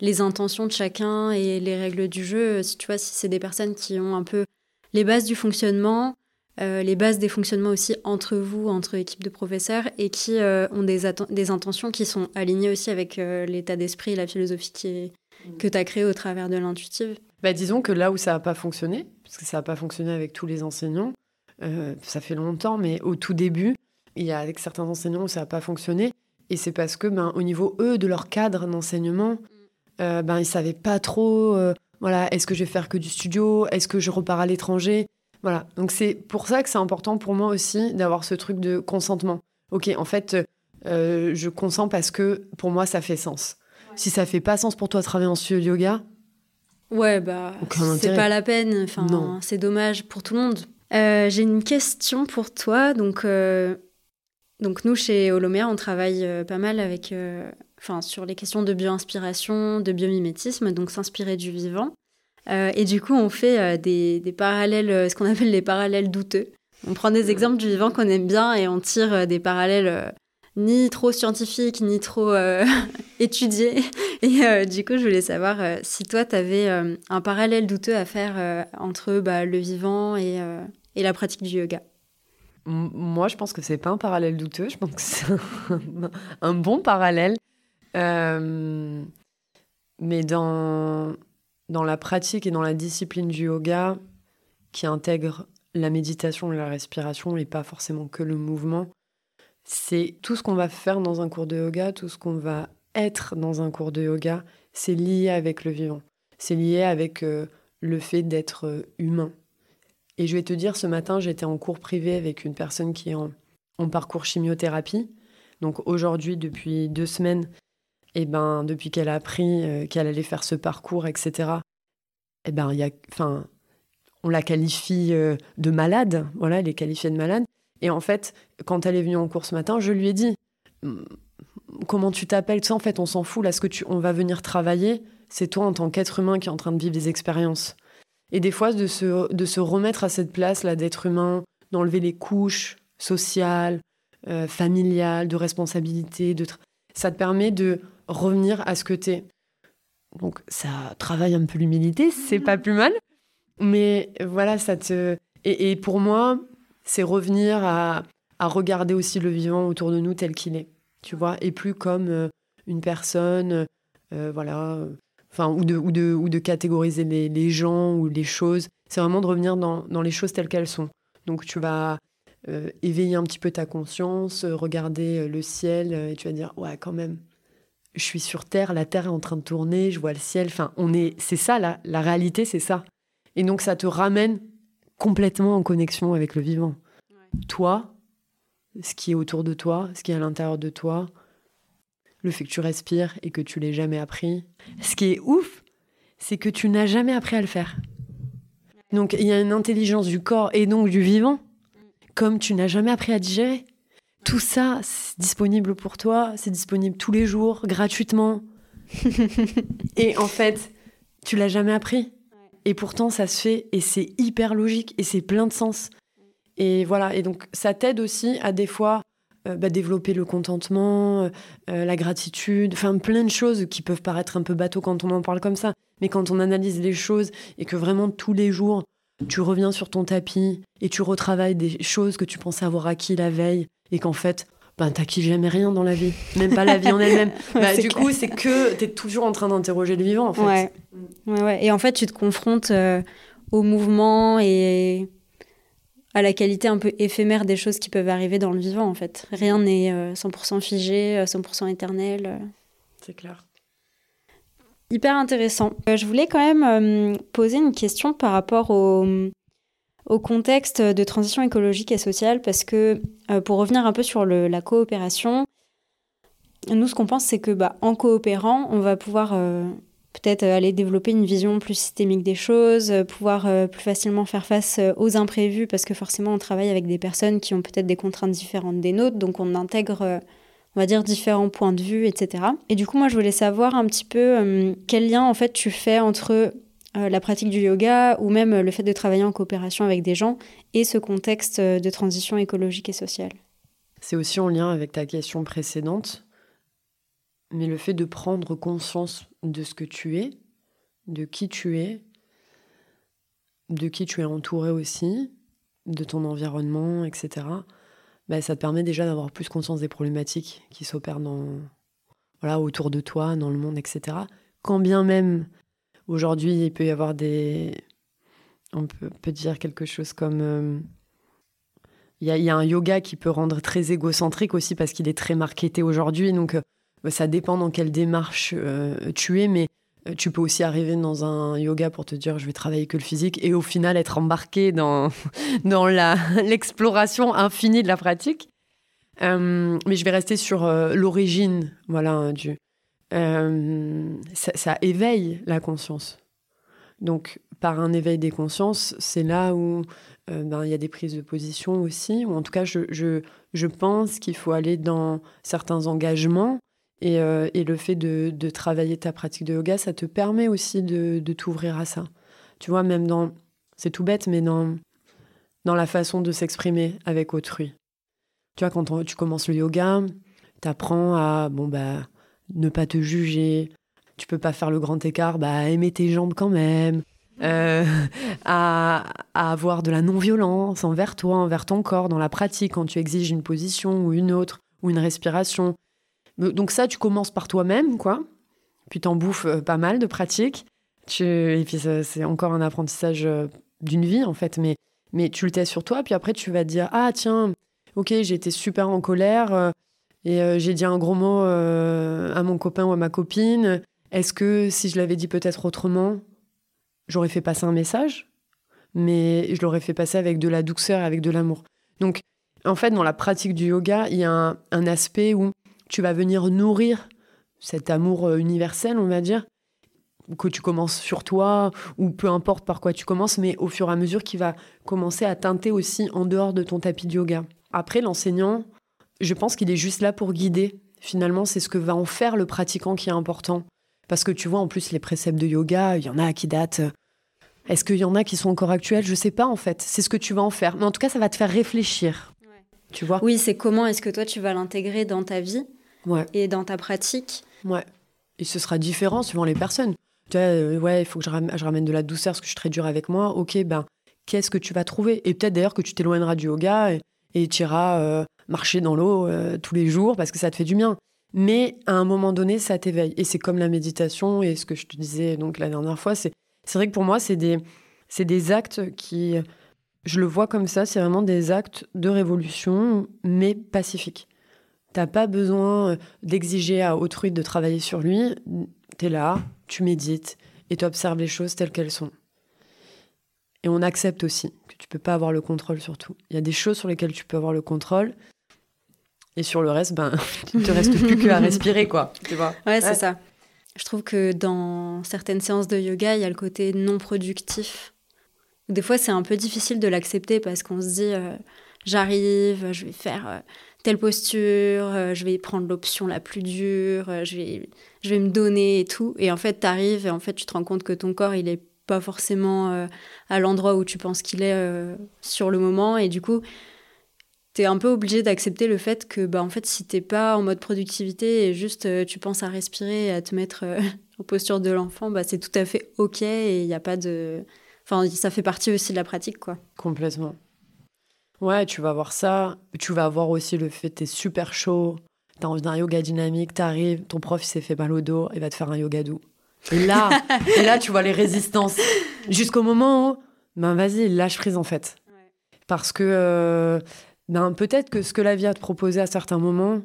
les intentions de chacun et les règles du jeu. Si tu vois, si c'est des personnes qui ont un peu les bases du fonctionnement, euh, les bases des fonctionnements aussi entre vous, entre équipes de professeurs, et qui euh, ont des, intentions qui sont alignées aussi avec euh, l'état d'esprit et la philosophie que tu as créée au travers de l'intuitive. Bah, disons que là où ça n'a pas fonctionné, parce que ça n'a pas fonctionné avec tous les enseignants, ça fait longtemps, mais au tout début, il y a avec certains enseignants où ça n'a pas fonctionné, et c'est parce que ben, au niveau, eux, de leur cadre d'enseignement, mm. ben, ils ne savaient pas trop, voilà, est-ce que je vais faire que du studio, est-ce que je repars à l'étranger voilà, donc c'est pour ça que c'est important pour moi aussi d'avoir ce truc de consentement. Ok, en fait, euh, je consens parce que pour moi, ça fait sens. Si ça fait pas sens pour toi de travailler en studio de yoga, ouais, bah, c'est pas la peine. Enfin, c'est dommage pour tout le monde. Euh, j'ai une question pour toi. Donc, euh, donc nous, chez Holomère, on travaille pas mal avec, enfin, sur les questions de bio-inspiration, de biomimétisme, donc s'inspirer du vivant. Euh, et du coup, on fait euh, des, des, parallèles, euh, ce qu'on appelle les parallèles douteux. On prend des exemples du vivant qu'on aime bien et on tire des parallèles ni trop scientifiques, ni trop étudiés. Et du coup, je voulais savoir si toi, tu avais un parallèle douteux à faire entre bah, le vivant et, et, la pratique du yoga. Moi, je pense que c'est pas un parallèle douteux, je pense que c'est un, bon parallèle. mais dans dans la pratique et dans la discipline du yoga qui intègre la méditation et la respiration et pas forcément que le mouvement, c'est tout ce qu'on va faire dans un cours de yoga, tout ce qu'on va être dans un cours de yoga, c'est lié avec le vivant. C'est lié avec euh, le fait d'être euh, humain. Et je vais te dire, ce matin, j'étais en cours privé avec une personne qui est en, parcours chimiothérapie. Donc aujourd'hui, depuis deux semaines, et ben depuis qu'elle a appris euh, qu'elle allait faire ce parcours, etc. Et ben y a, on la qualifie de malade. Voilà, elle est qualifiée de malade. Et en fait, quand elle est venue en cours ce matin, je lui ai dit comment tu t'appelles? Ça en fait on s'en fout là ce que tu on va venir travailler c'est toi en tant qu'être humain qui est en train de vivre des expériences et des fois de se, de se remettre à cette place là d'être humain d'enlever les couches sociales euh, familiales de responsabilité de ça te permet de revenir à ce que t'es. Donc ça travaille un peu l'humilité, c'est pas plus mal. Mais voilà, ça te... Et, pour moi, c'est revenir à, regarder aussi le vivant autour de nous tel qu'il est, tu vois, et plus comme euh, une personne, euh, voilà, enfin, ou de, ou, de, ou de catégoriser les, gens ou les choses. C'est vraiment de revenir dans, dans, les choses telles qu'elles sont. Donc tu vas euh, éveiller un petit peu ta conscience, regarder le ciel, et tu vas dire, ouais, quand même, je suis sur Terre, la Terre est en train de tourner, je vois le ciel. Enfin, on est, c'est ça la, la réalité, c'est ça. Et donc ça te ramène complètement en connexion avec le vivant. Toi, ce qui est autour de toi, ce qui est à l'intérieur de toi, le fait que tu respires et que tu l'aies jamais appris. Ce qui est ouf, c'est que tu n'as jamais appris à le faire. Donc il y a une intelligence du corps et donc du vivant, comme tu n'as jamais appris à digérer. Tout ça, c'est disponible pour toi, c'est disponible tous les jours, gratuitement. et en fait, tu l'as jamais appris. Et pourtant, ça se fait et c'est hyper logique et c'est plein de sens. Et voilà, et donc ça t'aide aussi à des fois euh, bah, développer le contentement, euh, euh, la gratitude, enfin plein de choses qui peuvent paraître un peu bateau quand on en parle comme ça. Mais quand on analyse les choses et que vraiment tous les jours, tu reviens sur ton tapis et tu retravailles des choses que tu pensais avoir acquis la veille et qu'en fait, ben, t'acquies jamais rien dans la vie, même pas la vie en elle-même. bah, du coup, c'est que tu es toujours en train d'interroger le vivant, en fait. Ouais. ouais, Et en fait, tu te confrontes euh, au mouvement et à la qualité un peu éphémère des choses qui peuvent arriver dans le vivant, en fait. Rien n'est 100% euh, figé, 100% euh, éternel. C'est clair. Hyper intéressant. je voulais quand même poser une question par rapport au au contexte de transition écologique et sociale parce que, euh, pour revenir un peu sur la coopération, nous, ce qu'on pense, c'est que bah, en coopérant, on va pouvoir euh, peut-être aller développer une vision plus systémique des choses, euh, pouvoir plus facilement faire face aux imprévus parce que forcément, on travaille avec des personnes qui ont peut-être des contraintes différentes des nôtres, donc on intègre on va dire différents points de vue, etc. Et du coup, moi, je voulais savoir un petit peu quel lien en fait tu fais entre la pratique du yoga ou même le fait de travailler en coopération avec des gens et ce contexte de transition écologique et sociale. C'est aussi en lien avec ta question précédente, mais le fait de prendre conscience de ce que tu es, de qui tu es, de qui tu es entouré aussi, de ton environnement, etc., bah, ça te permet déjà d'avoir plus conscience des problématiques qui s'opèrent dans, voilà, autour de toi, dans le monde, etc. Quand bien même, aujourd'hui, il peut y avoir des... On peut, dire quelque chose comme... Euh, il y, a, un yoga qui peut rendre très égocentrique aussi parce qu'il est très marketé aujourd'hui. Donc, euh, ça dépend dans quelle démarche euh, tu es. Mais tu peux aussi arriver dans un yoga pour te dire je vais travailler que le physique et au final être embarqué dans, dans l'exploration infinie de la pratique. Mais je vais rester sur l'origine voilà, du. Ça, éveille la conscience. Donc, par un éveil des consciences, c'est là où ben, il y a des prises de position aussi, ou en tout cas, je, je, je pense qu'il faut aller dans certains engagements euh, et, le fait de, travailler ta pratique de yoga, ça te permet aussi de, t'ouvrir à ça. Tu vois, même dans, c'est tout bête, mais dans, dans la façon de s'exprimer avec autrui. Tu vois, quand tu commences le yoga, tu apprends à bon, bah, ne pas te juger. Tu peux pas faire le grand écart, bah, aimer tes jambes quand même. Euh, à, à, avoir de la non-violence envers toi, envers ton corps, dans la pratique, quand tu exiges une position ou une autre, ou une respiration. Donc ça, tu commences par toi-même, quoi. Puis t'en bouffes euh, pas mal de pratiques. Et puis c'est encore un apprentissage euh, d'une vie, en fait. Mais, mais tu le testes sur toi, puis après tu vas te dire, ah tiens, ok, j'ai été super en colère euh, et j'ai dit un gros mot à mon copain ou à ma copine. Est-ce que si je l'avais dit peut-être autrement, j'aurais fait passer un message? Mais je l'aurais fait passer avec de la douceur avec de l'amour. Donc, en fait, dans la pratique du yoga, il y a un aspect où tu vas venir nourrir cet amour euh, universel, on va dire, que tu commences sur toi, ou peu importe par quoi tu commences, mais au fur et à mesure qui va commencer à teinter aussi en dehors de ton tapis de yoga. Après, l'enseignant, je pense qu'il est juste là pour guider. Finalement, c'est ce que va en faire le pratiquant qui est important. Parce que tu vois, en plus, les préceptes de yoga, il y en a qui datent. Est-ce qu'il y en a qui sont encore actuels? Je sais pas, en fait. C'est ce que tu vas en faire. Mais en tout cas, ça va te faire réfléchir. Tu vois? Oui, c'est comment est-ce que toi, tu vas l'intégrer dans ta vie et dans ta pratique? Ouais. Et ce sera différent suivant les personnes. Tu vois, euh, ouais, il faut que je ramène, de la douceur parce que je suis très dure avec moi. Ok, ben, qu'est-ce que tu vas trouver? Et peut-être d'ailleurs que tu t'éloigneras du yoga et, tu iras euh, marcher dans l'eau euh, tous les jours parce que ça te fait du bien. Mais à un moment donné, ça t'éveille. Et c'est comme la méditation et ce que je te disais donc la dernière fois. C'est, vrai que pour moi, c'est des, des actes qui. Je le vois comme ça, c'est vraiment des actes de révolution, mais pacifiques. T'as pas besoin euh, d'exiger à autrui de travailler sur lui. Tu es là, tu médites et tu observes les choses telles qu'elles sont. Et on accepte aussi que tu peux pas avoir le contrôle sur tout. Il y a des choses sur lesquelles tu peux avoir le contrôle. Et sur le reste, ben, il te reste plus qu'à respirer, quoi. Tu vois ouais, c'est ça. Je trouve que dans certaines séances de yoga, il y a le côté non productif. Des fois, c'est un peu difficile de l'accepter parce qu'on se dit, euh, j'arrive, je vais faire euh, telle posture, euh, je vais prendre l'option la plus dure, je, vais, je vais me donner et tout. Et en fait, tu arrives et en fait, tu te rends compte que ton corps, il est pas forcément à l'endroit où tu penses qu'il est sur le moment. Et du coup, tu es un peu obligé d'accepter le fait que, bah, en fait, si t'es pas en mode productivité et juste tu penses à respirer et à te mettre en posture de l'enfant, bah, c'est tout à fait OK et il n'y a pas de. Enfin, ça fait partie aussi de la pratique, quoi. Complètement. Ouais, tu vas voir ça. Tu vas voir aussi le fait que t'es super chaud, t'as envie d'un yoga dynamique, t'arrives, ton prof s'est fait mal au dos, il va te faire un yoga doux. Et là, et là tu vois les résistances. Jusqu'au moment où, ben vas-y, lâche prise en fait. Parce que euh, ben, peut-être que ce que la vie a te proposé à certains moments,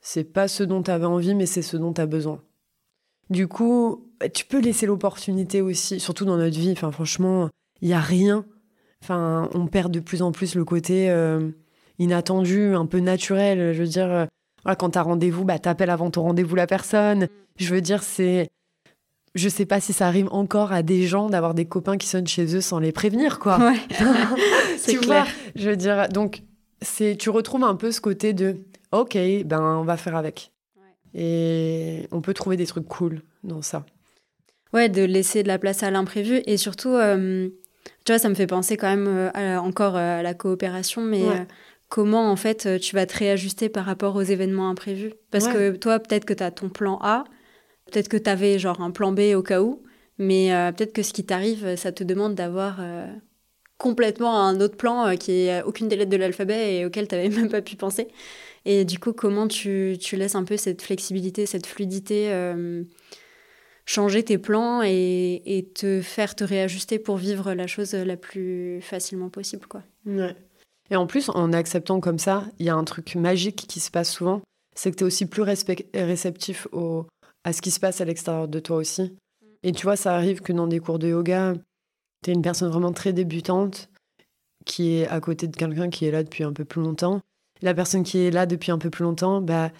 c'est pas ce dont tu avais envie, mais c'est ce dont tu as besoin. Du coup, tu peux laisser l'opportunité aussi, surtout dans notre vie. Enfin, franchement, il y a rien Enfin, on perd de plus en plus le côté euh, inattendu, un peu naturel. Je veux dire, euh, voilà, quand t'as rendez-vous, bah, t'appelles avant ton rendez-vous la personne. Je veux dire, c'est. Je sais pas si ça arrive encore à des gens d'avoir des copains qui sonnent chez eux sans les prévenir, quoi. Ouais. c'est clair. je veux dire, donc, c'est, tu retrouves un peu ce côté de, ok, ben, on va faire avec. Et on peut trouver des trucs cool dans ça. Ouais, de laisser de la place à l'imprévu et surtout, tu vois, ça me fait penser quand même encore à la coopération, mais comment en fait tu vas te réajuster par rapport aux événements imprévus? Parce que toi, peut-être que tu as ton plan A, peut-être que tu avais genre un plan B au cas où, mais peut-être que ce qui t'arrive, ça te demande d'avoir complètement un autre plan euh, qui est aucune des lettres de l'alphabet et auquel tu n'avais même pas pu penser. Et du coup, comment tu, tu laisses un peu cette flexibilité, cette fluidité euh, changer tes plans et, et, te faire te réajuster pour vivre la chose la plus facilement possible, quoi? Ouais. Et en plus, en acceptant comme ça, il y a un truc magique qui se passe souvent, c'est que tu es aussi plus réceptif au, à ce qui se passe à l'extérieur de toi aussi. Mm. Et tu vois, ça arrive que dans des cours de yoga, tu es une personne vraiment très débutante qui est à côté de quelqu'un qui est là depuis un peu plus longtemps. La personne qui est là depuis un peu plus longtemps, bah,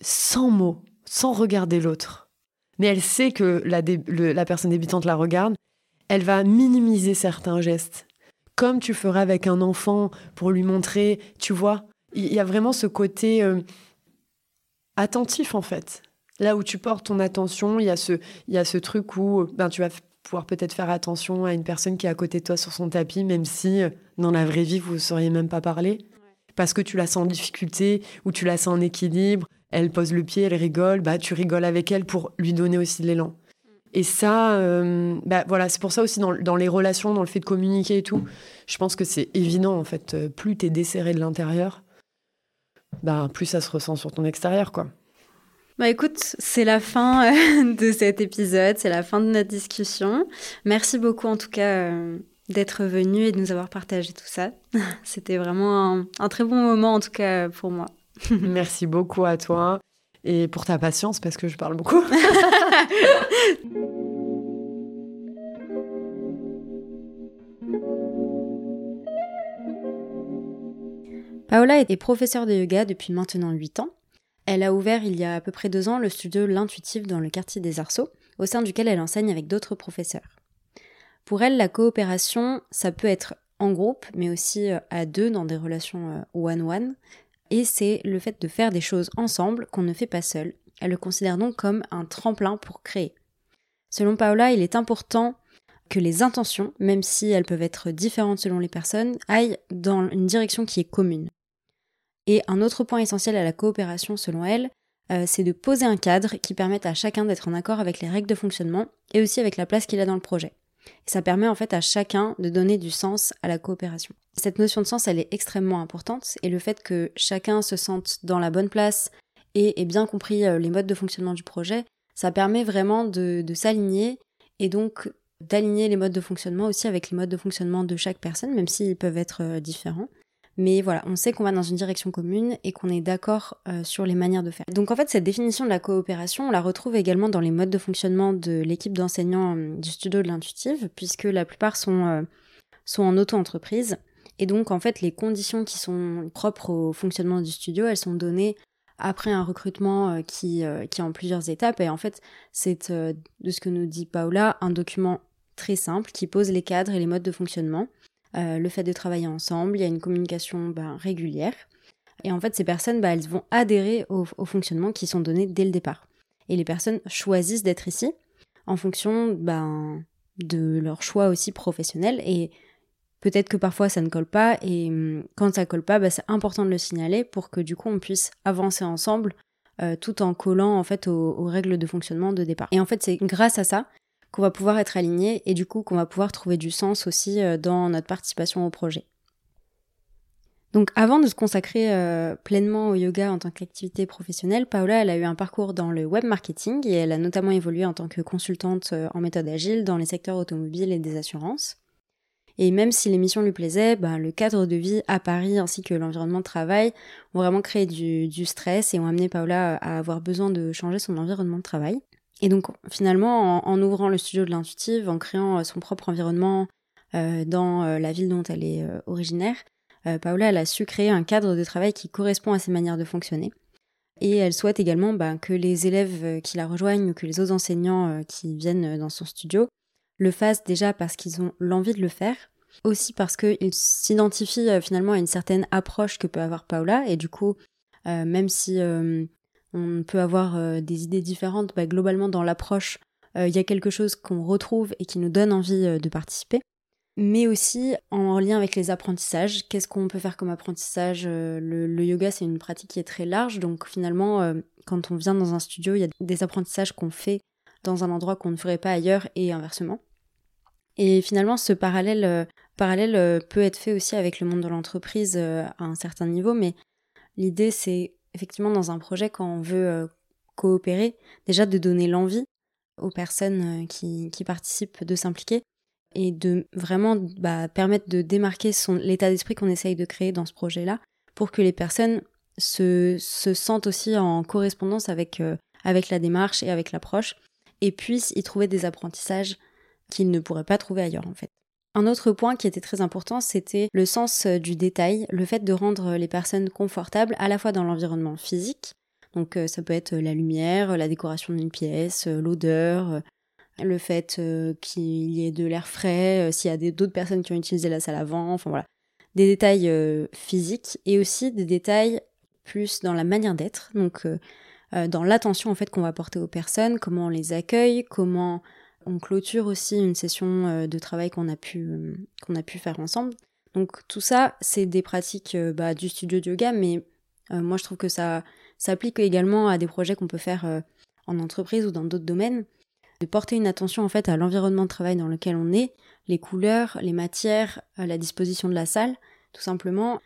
sans mots, sans regarder l'autre. Mais elle sait que la, la personne débutante la regarde, elle va minimiser certains gestes. Comme tu ferais avec un enfant pour lui montrer, tu vois, il y a vraiment ce côté euh, attentif en fait. Là où tu portes ton attention, il y a ce, il y a ce truc où ben, tu vas pouvoir peut-être faire attention à une personne qui est à côté de toi sur son tapis, même si euh, dans la vraie vie, vous ne sauriez même pas parler. Parce que tu la sens en difficulté ou tu la sens en équilibre, elle pose le pied, elle rigole, bah, tu rigoles avec elle pour lui donner aussi de l'élan. Et ça, euh, bah, voilà, c'est pour ça aussi dans, dans, les relations, dans le fait de communiquer et tout, je pense que c'est évident en fait. Euh, plus tu es desserré de l'intérieur, bah, plus ça se ressent sur ton extérieur, quoi. Bah écoute, c'est la fin euh, de cet épisode, c'est la fin de notre discussion. Merci beaucoup en tout cas euh, d'être venu et de nous avoir partagé tout ça. C'était vraiment un, très bon moment en tout cas pour moi. Merci beaucoup à toi et pour ta patience parce que je parle beaucoup. Paola est professeure de yoga depuis maintenant 8 ans elle a ouvert il y a à peu près deux ans le studio L'Intuitif dans le quartier des Arceaux, au sein duquel elle enseigne avec d'autres professeurs. Pour elle, la coopération, ça peut être en groupe, mais aussi euh, à deux dans des relations euh, one-one. Et c'est le fait de faire des choses ensemble qu'on ne fait pas seul. Elle le considère donc comme un tremplin pour créer. Selon Paola, il est important que les intentions, même si elles peuvent être différentes selon les personnes, aillent dans une direction qui est commune. Et un autre point essentiel à la coopération, selon elle, euh, c'est de poser un cadre qui permette à chacun d'être en accord avec les règles de fonctionnement et aussi avec la place qu'il a dans le projet. Et ça permet en fait à chacun de donner du sens à la coopération. Cette notion de sens, elle est extrêmement importante et le fait que chacun se sente dans la bonne place et ait bien compris euh, les modes de fonctionnement du projet, ça permet vraiment de, s'aligner et donc d'aligner les modes de fonctionnement aussi avec les modes de fonctionnement de chaque personne, même s'ils peuvent être euh, différents. Mais voilà, on sait qu'on va dans une direction commune et qu'on est d'accord euh, sur les manières de faire. Donc en fait, cette définition de la coopération, on la retrouve également dans les modes de fonctionnement de l'équipe d'enseignants euh, du studio de l'intuitive, puisque la plupart sont, euh, sont en auto-entreprise. Et donc en fait, les conditions qui sont propres au fonctionnement du studio, elles sont données après un recrutement qui, qui est en plusieurs étapes. Et en fait, c'est de ce que nous dit Paula, un document très simple qui pose les cadres et les modes de fonctionnement. Euh, le fait de travailler ensemble, il y a une communication ben, régulière. Et en fait, ces personnes, ben, elles vont adhérer aux, fonctionnements qui sont donnés dès le départ. Et les personnes choisissent d'être ici en fonction ben, de leur choix aussi professionnel. Et peut-être que parfois ça ne colle pas. Et hum, quand ça colle pas, c'est important de le signaler pour que du coup on puisse avancer ensemble euh, tout en collant en fait aux, règles de fonctionnement de départ. Et en fait, c'est grâce à ça qu'on va pouvoir être aligné et du coup qu'on va pouvoir trouver du sens aussi euh, dans notre participation au projet. Donc avant de se consacrer euh, pleinement au yoga en tant qu'activité professionnelle, Paola elle a eu un parcours dans le web marketing et elle a notamment évolué en tant que consultante euh, en méthode agile dans les secteurs automobiles et des assurances. Et même si l'émission lui plaisait, bah, le cadre de vie à Paris ainsi que l'environnement de travail ont vraiment créé du stress et ont amené Paola à avoir besoin de changer son environnement de travail. Et donc finalement, en, ouvrant le studio de l'intuitive, en créant euh, son propre environnement euh, dans euh, la ville dont elle est originaire, Paola elle a su créer un cadre de travail qui correspond à ses manières de fonctionner. Et elle souhaite également bah, que les élèves qui la rejoignent ou que les autres enseignants qui viennent dans son studio le fassent déjà parce qu'ils ont l'envie de le faire, aussi parce qu'ils s'identifient finalement à une certaine approche que peut avoir Paola, et du coup, même si on peut avoir euh, des idées différentes. Bah, globalement, dans l'approche, il y a quelque chose qu'on retrouve et qui nous donne envie de participer mais aussi en lien avec les apprentissages. Qu'est-ce qu'on peut faire comme apprentissage le, yoga, c'est une pratique qui est très large, donc finalement, quand on vient dans un studio, il y a des apprentissages qu'on fait dans un endroit qu'on ne ferait pas ailleurs et inversement. Et finalement, ce parallèle, euh, parallèle euh, peut être fait aussi avec le monde de l'entreprise euh, à un certain niveau, mais l'idée, c'est effectivement dans un projet, quand on veut coopérer, déjà de donner l'envie aux personnes qui, qui participent de s'impliquer et de vraiment bah, permettre de démarquer l'état d'esprit qu'on essaye de créer dans ce projet-là pour que les personnes se, se sentent aussi en correspondance avec, avec la démarche et avec l'approche et puissent y trouver des apprentissages qu'ils ne pourraient pas trouver ailleurs en fait. Un autre point qui était très important, c'était le sens euh, du détail, le fait de rendre les personnes confortables à la fois dans l'environnement physique, donc euh, ça peut être la lumière, la décoration d'une pièce, euh, l'odeur, le fait qu'il y ait de l'air frais, s'il y a d'autres personnes qui ont utilisé la salle avant, enfin voilà. Des détails physiques et aussi des détails plus dans la manière d'être, donc dans l'attention en fait qu'on va porter aux personnes, comment on les accueille, comment on clôture aussi une session euh, de travail qu'on a pu euh, qu'on a pu faire ensemble. Donc tout ça, c'est des pratiques euh, bah, du studio de yoga, mais moi je trouve que ça s'applique également à des projets qu'on peut faire en entreprise ou dans d'autres domaines. De porter une attention en fait à l'environnement de travail dans lequel on est, les couleurs, les matières, la disposition de la salle, tout simplement.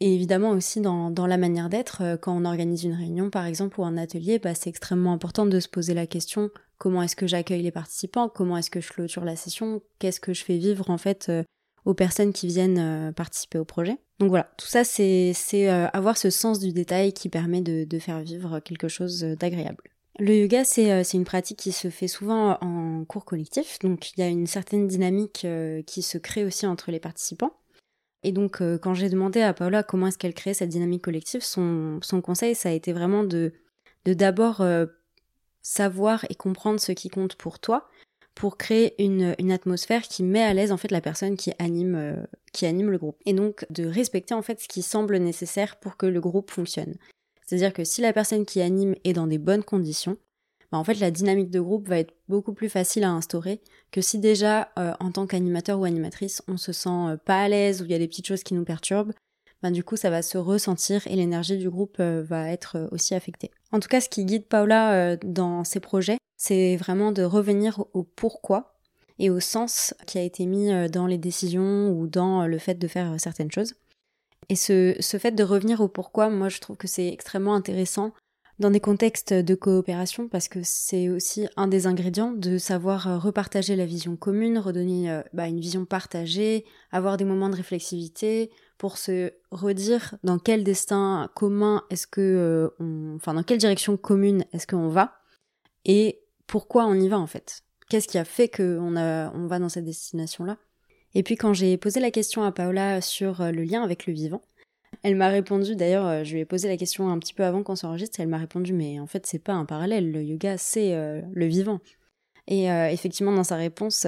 Et évidemment aussi dans, dans la manière d'être, quand on organise une réunion par exemple ou un atelier, bah, c'est extrêmement important de se poser la question comment est-ce que j'accueille les participants, comment est-ce que je clôture la session, qu'est-ce que je fais vivre en fait euh, aux personnes qui viennent euh, participer au projet. Donc voilà, tout ça c'est euh, avoir ce sens du détail qui permet de, faire vivre quelque chose d'agréable. Le yoga, c'est une pratique qui se fait souvent en cours collectif, donc il y a une certaine dynamique qui se crée aussi entre les participants. Et donc, quand j'ai demandé à Paola comment est-ce qu'elle crée cette dynamique collective, son, son conseil, ça a été vraiment de d'abord savoir et comprendre ce qui compte pour toi pour créer une, atmosphère qui met à l'aise en fait la personne qui anime, euh, qui anime le groupe. Et donc de respecter en fait ce qui semble nécessaire pour que le groupe fonctionne. C'est-à-dire que si la personne qui anime est dans des bonnes conditions, bah en fait la dynamique de groupe va être beaucoup plus facile à instaurer que si déjà euh, en tant qu'animateur ou animatrice on se sent euh, pas à l'aise ou il y a des petites choses qui nous perturbent, ben, du coup ça va se ressentir et l'énergie du groupe euh, va être euh, aussi affectée. En tout cas, ce qui guide Paula euh, dans ses projets, c'est vraiment de revenir au pourquoi et au sens qui a été mis dans les décisions ou dans le fait de faire certaines choses. Et ce, ce fait de revenir au pourquoi, moi je trouve que c'est extrêmement intéressant dans des contextes de coopération parce que c'est aussi un des ingrédients de savoir repartager la vision commune, redonner bah, une vision partagée, avoir des moments de réflexivité, pour se redire dans quel destin commun est-ce que euh, enfin dans quelle direction commune est-ce qu'on va et pourquoi on y va en fait. Qu'est-ce qui a fait qu'on on va dans cette destination là Et puis quand j'ai posé la question à Paola sur euh, le lien avec le vivant, elle m'a répondu, d'ailleurs, euh, je lui ai posé la question un petit peu avant qu'on s'enregistre, elle m'a répondu, mais en fait, c'est pas un parallèle, le yoga, c'est le vivant. Et effectivement, dans sa réponse,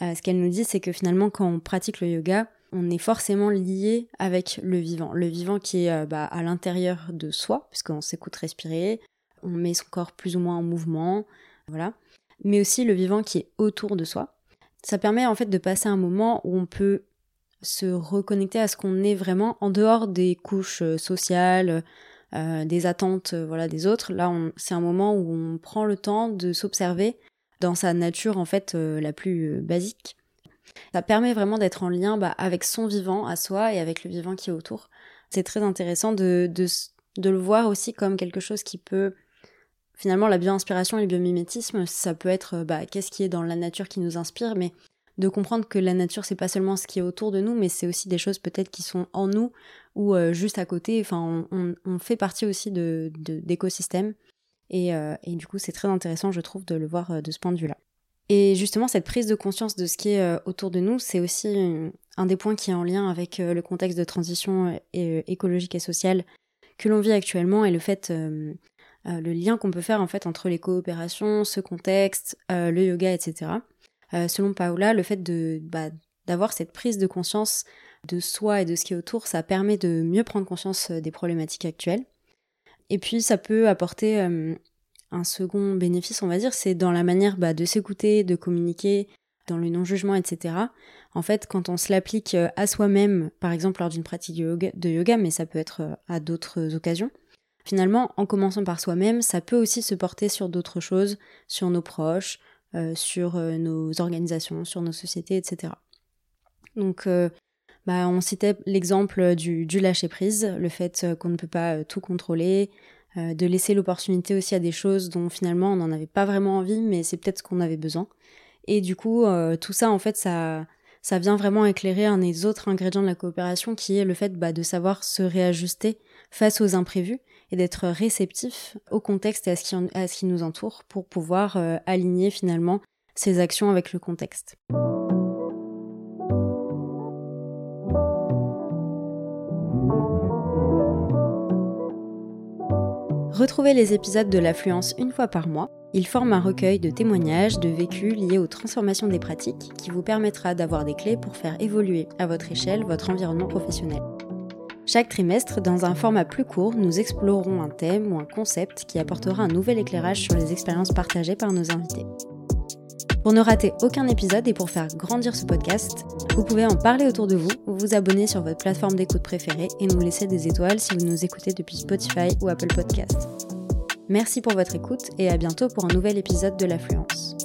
ce qu'elle nous dit, c'est que finalement, quand on pratique le yoga, on est forcément lié avec le vivant. Le vivant qui est euh, bah, à l'intérieur de soi, puisqu'on s'écoute respirer, on met son corps plus ou moins en mouvement, voilà. Mais aussi le vivant qui est autour de soi. Ça permet en fait de passer un moment où on peut se reconnecter à ce qu'on est vraiment en dehors des couches euh, sociales, euh, des attentes voilà des autres. Là, c'est un moment où on prend le temps de s'observer dans sa nature en fait la plus basique ça permet vraiment d'être en lien bah, avec son vivant à soi et avec le vivant qui est autour. C'est très intéressant de, de, de, le voir aussi comme quelque chose qui peut... Finalement, la bio-inspiration et le biomimétisme, ça peut être bah, qu'est-ce qui est dans la nature qui nous inspire, mais de comprendre que la nature, c'est pas seulement ce qui est autour de nous, mais c'est aussi des choses peut-être qui sont en nous ou euh, juste à côté. Enfin, on, fait partie aussi de, d'écosystèmes. Et, euh, et, du coup, c'est très intéressant, je trouve, de le voir euh, de ce point de vue-là. Et justement, cette prise de conscience de ce qui est autour de nous, c'est aussi un des points qui est en lien avec le contexte de transition écologique et sociale que l'on vit actuellement et le fait, le lien qu'on peut faire en fait entre les coopérations, ce contexte, le yoga, etc. selon Paola, le fait bah, d'avoir cette prise de conscience de soi et de ce qui est autour, ça permet de mieux prendre conscience des problématiques actuelles. Et puis ça peut apporter un second bénéfice, on va dire, c'est dans la manière bah, de s'écouter, de communiquer, dans le non-jugement, etc. En fait, quand on se l'applique euh, à soi-même, par exemple lors d'une pratique de yoga, mais ça peut être euh, à d'autres occasions, finalement, en commençant par soi-même, ça peut aussi se porter sur d'autres choses, sur nos proches, euh, sur nos organisations, sur nos sociétés, etc. Donc, bah, on citait l'exemple du, du lâcher-prise, le fait qu'on ne peut pas tout contrôler, de laisser l'opportunité aussi à des choses dont finalement on n'en avait pas vraiment envie, mais c'est peut-être ce qu'on avait besoin. Et du coup, euh, tout ça, en fait, ça, ça vient vraiment éclairer un des autres ingrédients de la coopération qui est le fait bah, de savoir se réajuster face aux imprévus et d'être réceptif au contexte et à ce qui, nous entoure pour pouvoir euh, aligner finalement ses actions avec le contexte. Retrouvez les épisodes de l'affluence une fois par mois il forme un recueil de témoignages, de vécus liés aux transformations des pratiques qui vous permettra d'avoir des clés pour faire évoluer à votre échelle votre environnement professionnel. Chaque trimestre, dans un format plus court, nous explorerons un thème ou un concept qui apportera un nouvel éclairage sur les expériences partagées par nos invités. Pour ne rater aucun épisode et pour faire grandir ce podcast, vous pouvez en parler autour de vous, vous abonner sur votre plateforme d'écoute préférée et nous laisser des étoiles si vous nous écoutez depuis Spotify ou Apple Podcasts. Merci pour votre écoute et à bientôt pour un nouvel épisode de l'affluence.